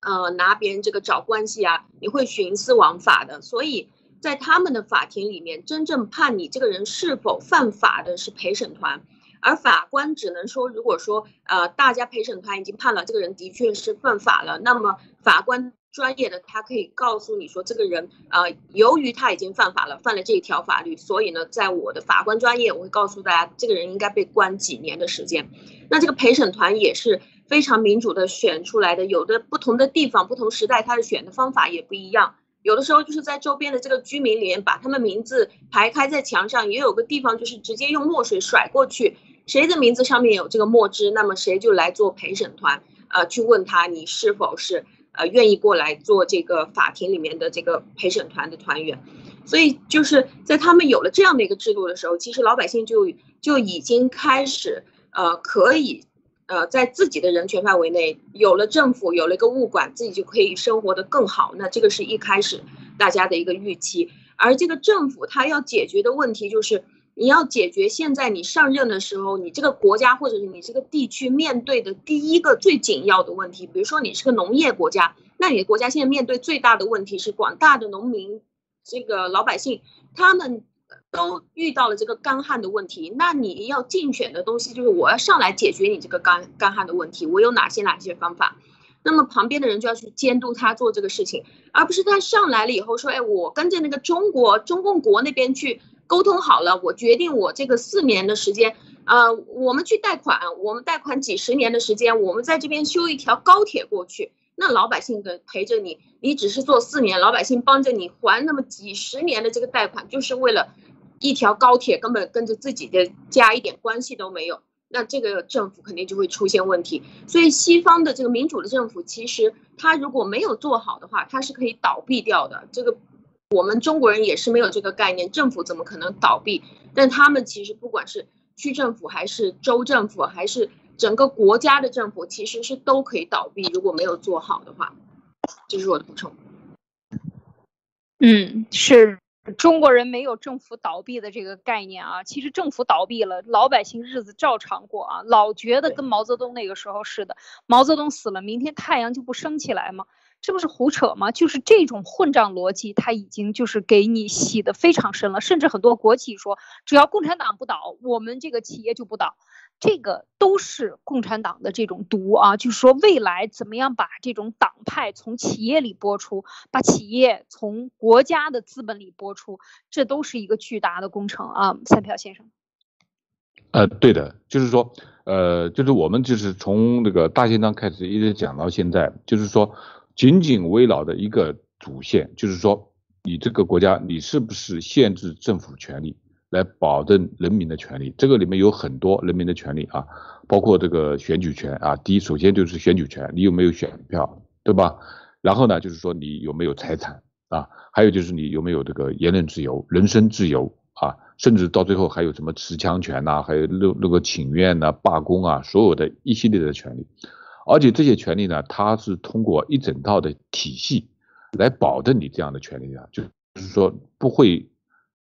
呃拿别人这个找关系啊，你会徇私枉法的，所以。在他们的法庭里面，真正判你这个人是否犯法的是陪审团，而法官只能说，如果说呃大家陪审团已经判了这个人的确是犯法了，那么法官专业的他可以告诉你说，这个人呃由于他已经犯法了，犯了这一条法律，所以呢，在我的法官专业，我会告诉大家，这个人应该被关几年的时间。那这个陪审团也是非常民主的选出来的，有的不同的地方、不同时代，他的选的方法也不一样。有的时候就是在周边的这个居民里面把他们名字排开在墙上，也有个地方就是直接用墨水甩过去，谁的名字上面有这个墨汁，那么谁就来做陪审团，呃，去问他你是否是呃愿意过来做这个法庭里面的这个陪审团的团员。所以就是在他们有了这样的一个制度的时候，其实老百姓就就已经开始呃可以。呃，在自己的人权范围内，有了政府，有了一个物管，自己就可以生活的更好。那这个是一开始大家的一个预期。而这个政府他要解决的问题，就是你要解决现在你上任的时候，你这个国家或者是你这个地区面对的第一个最紧要的问题。比如说你是个农业国家，那你的国家现在面对最大的问题是广大的农民，这个老百姓他们。都遇到了这个干旱的问题，那你要竞选的东西就是我要上来解决你这个干干旱的问题，我有哪些哪些方法？那么旁边的人就要去监督他做这个事情，而不是他上来了以后说，哎，我跟着那个中国中共国那边去沟通好了，我决定我这个四年的时间，呃，我们去贷款，我们贷款几十年的时间，我们在这边修一条高铁过去，那老百姓的陪着你，你只是做四年，老百姓帮着你还那么几十年的这个贷款，就是为了。一条高铁根本跟着自己的家一点关系都没有，那这个政府肯定就会出现问题。所以西方的这个民主的政府，其实它如果没有做好的话，它是可以倒闭掉的。这个我们中国人也是没有这个概念，政府怎么可能倒闭？但他们其实不管是区政府还是州政府，还是整个国家的政府，其实是都可以倒闭，如果没有做好的话。这是我的补充。嗯，是。中国人没有政府倒闭的这个概念啊，其实政府倒闭了，老百姓日子照常过啊。老觉得跟毛泽东那个时候似的，毛泽东死了，明天太阳就不升起来吗？这不是胡扯吗？就是这种混账逻辑，他已经就是给你洗的非常深了。甚至很多国企说，只要共产党不倒，我们这个企业就不倒。这个都是共产党的这种毒啊！就是说，未来怎么样把这种党派从企业里播出，把企业从国家的资本里播出，这都是一个巨大的工程啊！三票先生，呃，对的，就是说，呃，就是我们就是从那个大宪章开始一直讲到现在，就是说，紧紧围绕的一个主线，就是说，你这个国家你是不是限制政府权利，来保证人民的权利？这个里面有很多人民的权利啊，包括这个选举权啊。第一，首先就是选举权，你有没有选票，对吧？然后呢，就是说你有没有财产啊？还有就是你有没有这个言论自由、人身自由啊？甚至到最后还有什么持枪权呐，还有那那个请愿呐、罢工啊，所有的一系列的权利，而且这些权利呢，它是通过一整套的体系来保证你这样的权利的，就就是说不会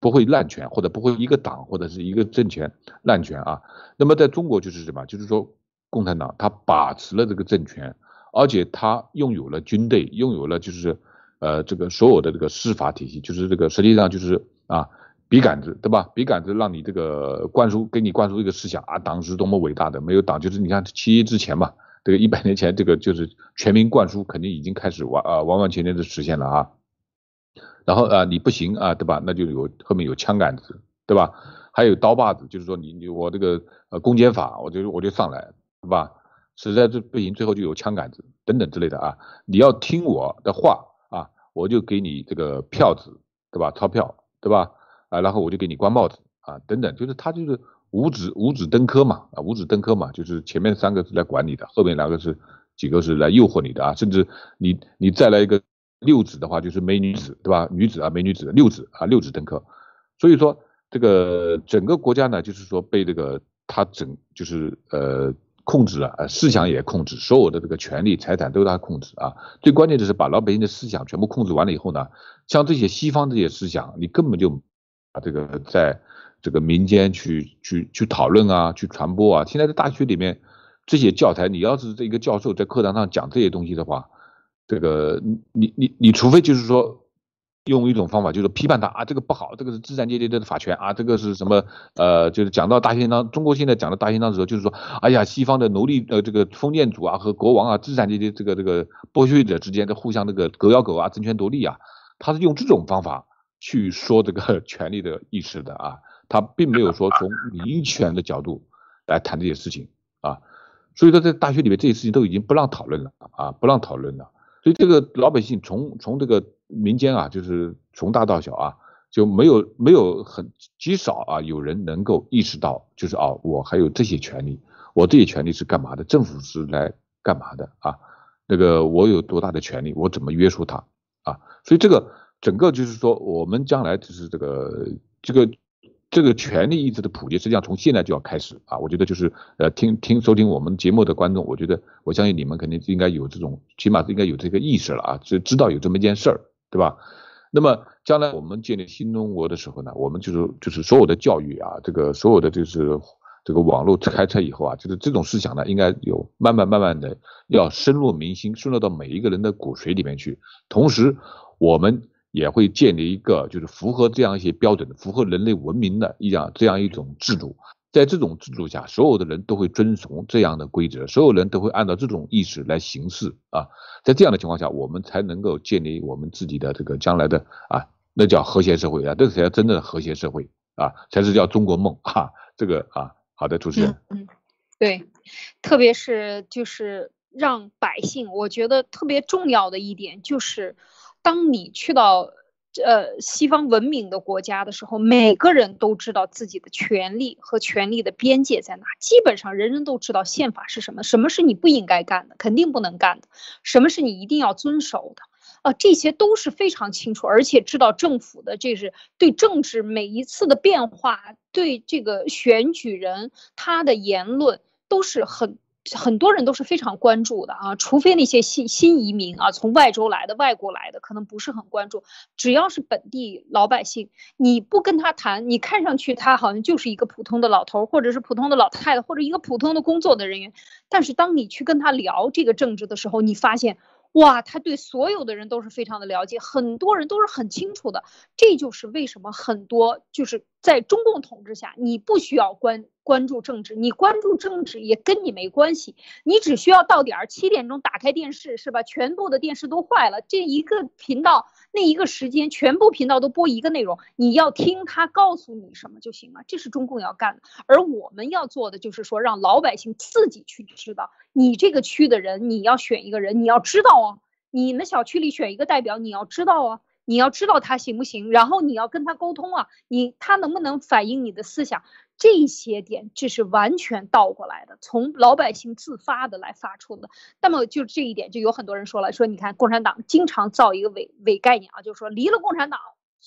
不会滥权，或者不会一个党或者是一个政权滥权啊。那么在中国就是什么？就是说共产党他把持了这个政权，而且他拥有了军队，拥有了就是呃这个所有的这个司法体系，就是这个实际上就是啊。笔杆子，对吧？笔杆子让你这个灌输，给你灌输一个思想啊，党是多么伟大的，没有党就是你看七一之前嘛，这个一百年前这个就是全民灌输，肯定已经开始完啊完完全全的实现了啊。然后啊你不行啊，对吧？那就有后面有枪杆子，对吧？还有刀把子，就是说你你我这个呃公检法，我就我就上来，对吧？实在是不行，最后就有枪杆子等等之类的啊。你要听我的话啊，我就给你这个票子，对吧？钞票，对吧？啊，然后我就给你官帽子啊，等等，就是他就是五指五指登科嘛，啊，五指登科嘛，就是前面三个是来管你的，后面两个是几个是来诱惑你的啊，甚至你你再来一个六子的话，就是美女子，对吧？女子啊，美女子六子啊，六子登科，所以说这个整个国家呢，就是说被这个他整就是呃控制了，思想也控制，所有的这个权利财产都是他控制啊，最关键的是把老百姓的思想全部控制完了以后呢，像这些西方这些思想，你根本就。啊，这个在这个民间去去去讨论啊，去传播啊。现在在大学里面，这些教材，你要是这一个教授在课堂上讲这些东西的话，这个你你你除非就是说用一种方法，就是批判他啊，这个不好，这个是资产阶级的法权啊，这个是什么呃，就是讲到大宪章，中国现在讲到大宪章的时候，就是说，哎呀，西方的奴隶呃，这个封建主啊和国王啊，资产阶级这个这个剥削者之间的互相这个狗咬狗啊，争权夺利啊，他是用这种方法。去说这个 权利的意识的啊，他并没有说从民权的角度来谈这些事情啊，所以说在大学里面这些事情都已经不让讨论了啊，不让讨论了。所以这个老百姓从从这个民间啊，就是从大到小啊，就没有没有很极少啊，有人能够意识到，就是啊，我还有这些权利，我这些权利是干嘛的？政府是来干嘛的啊？那个我有多大的权利？我怎么约束他啊？所以这个。整个就是说，我们将来就是这个这个这个权利意志的普及，实际上从现在就要开始啊。我觉得就是呃，听听收听我们节目的观众，我觉得我相信你们肯定应该有这种，起码是应该有这个意识了啊，就知道有这么一件事儿，对吧？那么将来我们建立新中国的时候呢，我们就是就是所有的教育啊，这个所有的就是这个网络开车以后啊，就是这种思想呢，应该有慢慢慢慢的要深入民心，深入到每一个人的骨髓里面去。同时，我们。也会建立一个就是符合这样一些标准的、符合人类文明的一样这样一种制度，在这种制度下，所有的人都会遵从这样的规则，所有人都会按照这种意识来行事啊。在这样的情况下，我们才能够建立我们自己的这个将来的啊，那叫和谐社会啊，这才叫真正的和谐社会啊，才是叫中国梦啊。这个啊，好的，主持人，嗯，对，特别是就是让百姓，我觉得特别重要的一点就是。当你去到呃西方文明的国家的时候，每个人都知道自己的权利和权利的边界在哪，基本上人人都知道宪法是什么，什么是你不应该干的，肯定不能干的，什么是你一定要遵守的，啊，这些都是非常清楚，而且知道政府的这是对政治每一次的变化，对这个选举人他的言论都是很。很多人都是非常关注的啊，除非那些新新移民啊，从外州来的、外国来的，可能不是很关注。只要是本地老百姓，你不跟他谈，你看上去他好像就是一个普通的老头，或者是普通的老太太，或者一个普通的工作的人员。但是当你去跟他聊这个政治的时候，你发现，哇，他对所有的人都是非常的了解，很多人都是很清楚的。这就是为什么很多就是在中共统治下，你不需要关关注政治，你关注政治也跟你没关系，你只需要到点儿七点钟打开电视，是吧？全部的电视都坏了，这一个频道那一个时间，全部频道都播一个内容，你要听他告诉你什么就行了，这是中共要干的。而我们要做的就是说，让老百姓自己去知道，你这个区的人，你要选一个人，你要知道啊，你们小区里选一个代表，你要知道啊。你要知道他行不行，然后你要跟他沟通啊，你他能不能反映你的思想？这些点这是完全倒过来的，从老百姓自发的来发出的。那么就这一点，就有很多人说了，说你看共产党经常造一个伪伪概念啊，就是说离了共产党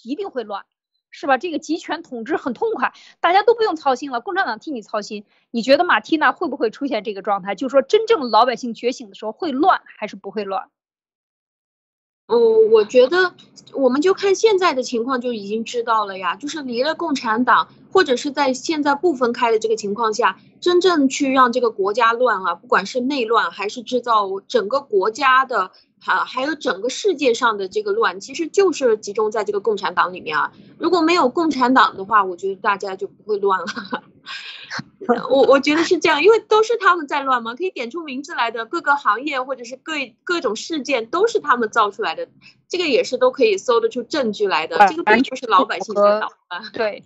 一定会乱，是吧？这个集权统治很痛快，大家都不用操心了，共产党替你操心。你觉得马蒂娜会不会出现这个状态？就是说真正老百姓觉醒的时候会乱还是不会乱？哦，我觉得我们就看现在的情况就已经知道了呀，就是离了共产党，或者是在现在不分开的这个情况下，真正去让这个国家乱啊，不管是内乱还是制造整个国家的，哈，还有整个世界上的这个乱，其实就是集中在这个共产党里面啊。如果没有共产党的话，我觉得大家就不会乱了。我我觉得是这样，因为都是他们在乱嘛，可以点出名字来的各个行业或者是各各种事件都是他们造出来的，这个也是都可以搜得出证据来的。这个并不是老百姓在捣乱，对，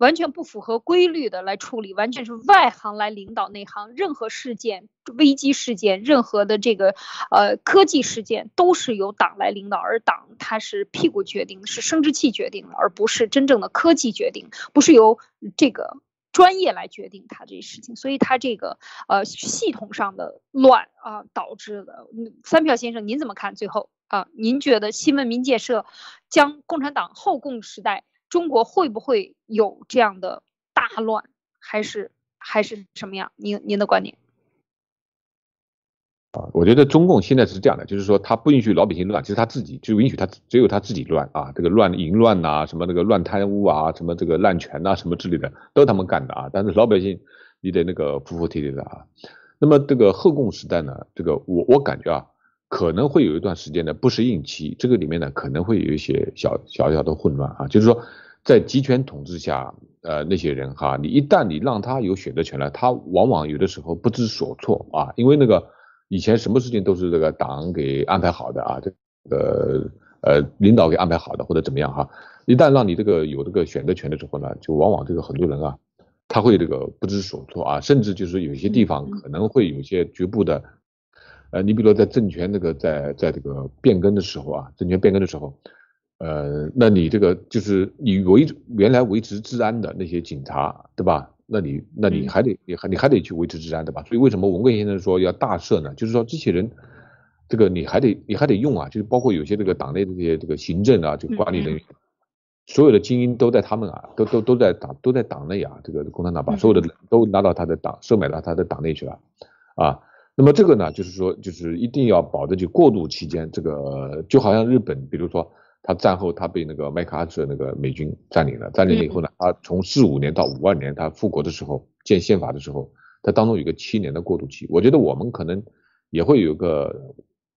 完全不符合规律的来处理，完全是外行来领导内行。任何事件、危机事件、任何的这个呃科技事件，都是由党来领导，而党它是屁股决定，是生殖器决定的，而不是真正的科技决定，不是由这个。专业来决定他这些事情，所以他这个呃系统上的乱啊导致的。三票先生，您怎么看？最后啊，您觉得新文明建设将共产党后共时代中国会不会有这样的大乱，还是还是什么样？您您的观点？啊，我觉得中共现在是这样的，就是说他不允许老百姓乱，其实他自己就允许他只有他自己乱啊，这个乱淫乱呐，什么那个乱贪污啊，什么这个滥权呐，什么之类的都是他们干的啊。但是老百姓你得那个服服帖帖的啊。那么这个后共时代呢，这个我我感觉啊，可能会有一段时间的不适应期，这个里面呢可能会有一些小小小的混乱啊，就是说在集权统治下，呃那些人哈，你一旦你让他有选择权了，他往往有的时候不知所措啊，因为那个。以前什么事情都是这个党给安排好的啊，这个呃领导给安排好的或者怎么样哈，一旦让你这个有这个选择权的时候呢，就往往这个很多人啊，他会这个不知所措啊，甚至就是有些地方可能会有些局部的，呃，你比如说在政权那个在在这个变更的时候啊，政权变更的时候，呃，那你这个就是你维原来维持治安的那些警察，对吧？那你那你还得你还你还得去维持治安对吧？所以为什么文贵先生说要大赦呢？就是说这些人，这个你还得你还得用啊，就是包括有些这个党内的这些这个行政啊，这个管理人员，所有的精英都在他们啊，都都都在党都在党内啊，这个共产党把所有的人都拿到他的党收买到他的党内去了啊。那么这个呢，就是说就是一定要保证就过渡期间，这个就好像日本，比如说。他战后，他被那个麦克阿瑟那个美军占领了。占领了以后呢，他从四五年到五二年，他复国的时候建宪法的时候，他当中有个七年的过渡期。我觉得我们可能也会有个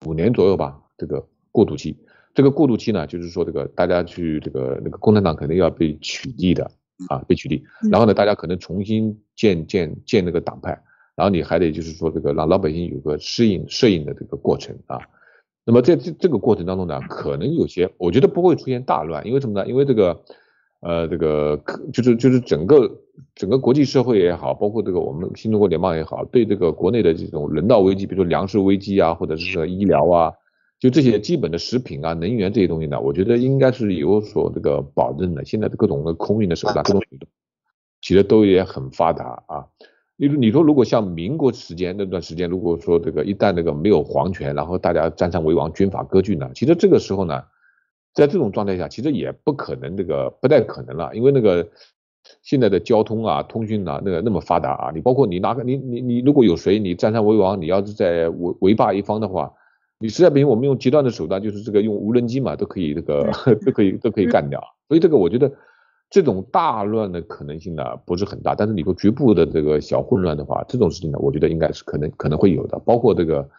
五年左右吧，这个过渡期。这个过渡期呢，就是说这个大家去这个那个共产党肯定要被取缔的啊，被取缔。然后呢，大家可能重新建建建那个党派，然后你还得就是说这个让老百姓有个适应适应的这个过程啊。那么在这这个过程当中呢，可能有些，我觉得不会出现大乱，因为什么呢？因为这个，呃，这个就是就是整个整个国际社会也好，包括这个我们新中国联邦也好，对这个国内的这种人道危机，比如说粮食危机啊，或者是说医疗啊，就这些基本的食品啊、能源这些东西呢，我觉得应该是有所这个保证的。现在的各种的空运的手段，各种其实都也很发达啊。你你说如果像民国时间那段时间，如果说这个一旦那个没有皇权，然后大家占山为王，军阀割据呢？其实这个时候呢，在这种状态下，其实也不可能这个不太可能了，因为那个现在的交通啊、通讯啊，那个那么发达啊，你包括你哪个你你你如果有谁你占山为王，你要是在围围霸一方的话，你实在不行，我们用极端的手段，就是这个用无人机嘛，都可以这个 都可以都可以干掉。所以这个我觉得。这种大乱的可能性呢不是很大，但是你说局部的这个小混乱的话，这种事情呢，我觉得应该是可能可能会有的。包括这个，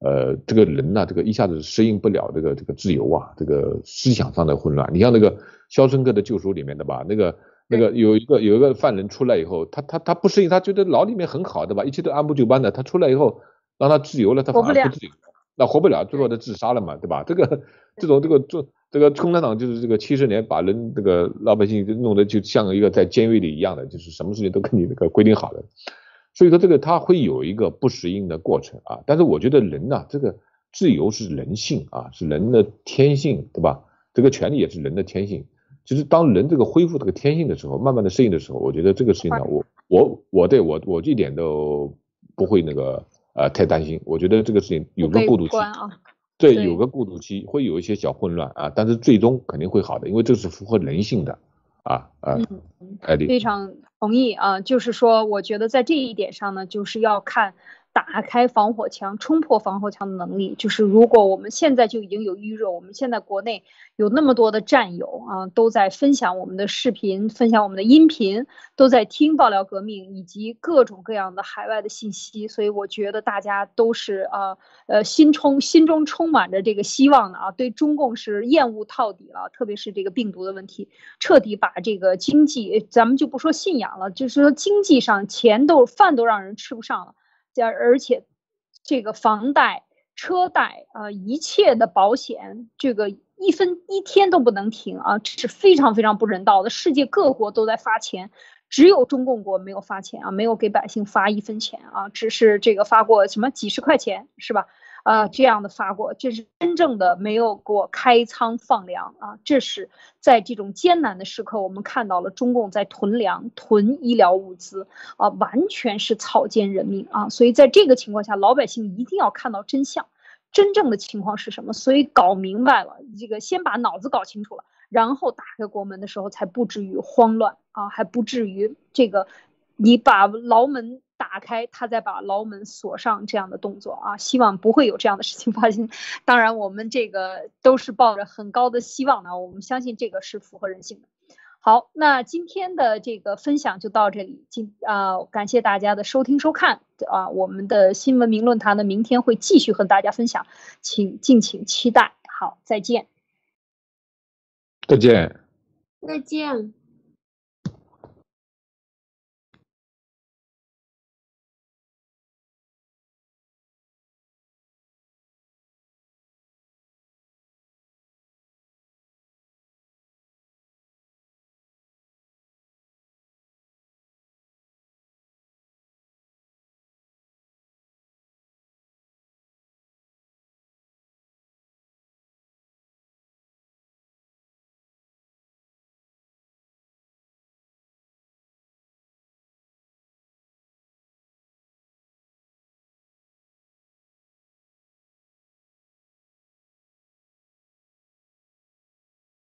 呃，这个人呢，这个一下子适应不了这个这个自由啊，这个思想上的混乱。你像那个《肖申克的救赎》里面的吧，那个那个有一个有一个犯人出来以后，他他他不适应，他觉得牢里面很好的吧，一切都按部就班的。他出来以后，让他自由了，他反而不自由，那活不了，最后他自杀了嘛，对吧？这个这种这个做这个共产党就是这个七十年把人这个老百姓就弄得就像一个在监狱里一样的，就是什么事情都跟你那个规定好的。所以说这个他会有一个不适应的过程啊。但是我觉得人呐，这个自由是人性啊，是人的天性，对吧？这个权利也是人的天性。其实当人这个恢复这个天性的时候，慢慢的适应的时候，我觉得这个事情呢，我我我对我我一点都不会那个呃太担心。我觉得这个事情有个过渡期啊，对，有个过渡期会有一些小混乱啊，但是最终肯定会好的，因为这是符合人性的啊啊，艾丽非常同意啊，就是说我觉得在这一点上呢，就是要看。打开防火墙、冲破防火墙的能力，就是如果我们现在就已经有预热，我们现在国内有那么多的战友啊，都在分享我们的视频、分享我们的音频，都在听爆料革命以及各种各样的海外的信息，所以我觉得大家都是啊呃心充心中充满着这个希望的啊，对中共是厌恶透底了，特别是这个病毒的问题，彻底把这个经济，咱们就不说信仰了，就是说经济上钱都饭都让人吃不上了。而且，这个房贷、车贷啊，一切的保险，这个一分一天都不能停啊，这是非常非常不人道的。世界各国都在发钱，只有中共国没有发钱啊，没有给百姓发一分钱啊，只是这个发过什么几十块钱，是吧？啊，这样的发过，这是真正的没有过开仓放粮啊！这是在这种艰难的时刻，我们看到了中共在囤粮、囤医疗物资啊，完全是草菅人命啊！所以在这个情况下，老百姓一定要看到真相，真正的情况是什么？所以搞明白了，这个先把脑子搞清楚了，然后打开国门的时候，才不至于慌乱啊，还不至于这个你把牢门。打开，他再把牢门锁上，这样的动作啊，希望不会有这样的事情发生。当然，我们这个都是抱着很高的希望呢，我们相信这个是符合人性的。好，那今天的这个分享就到这里，今啊，感谢大家的收听收看啊，我们的新闻名论坛呢，明天会继续和大家分享，请敬请期待。好，再见。再见。再见。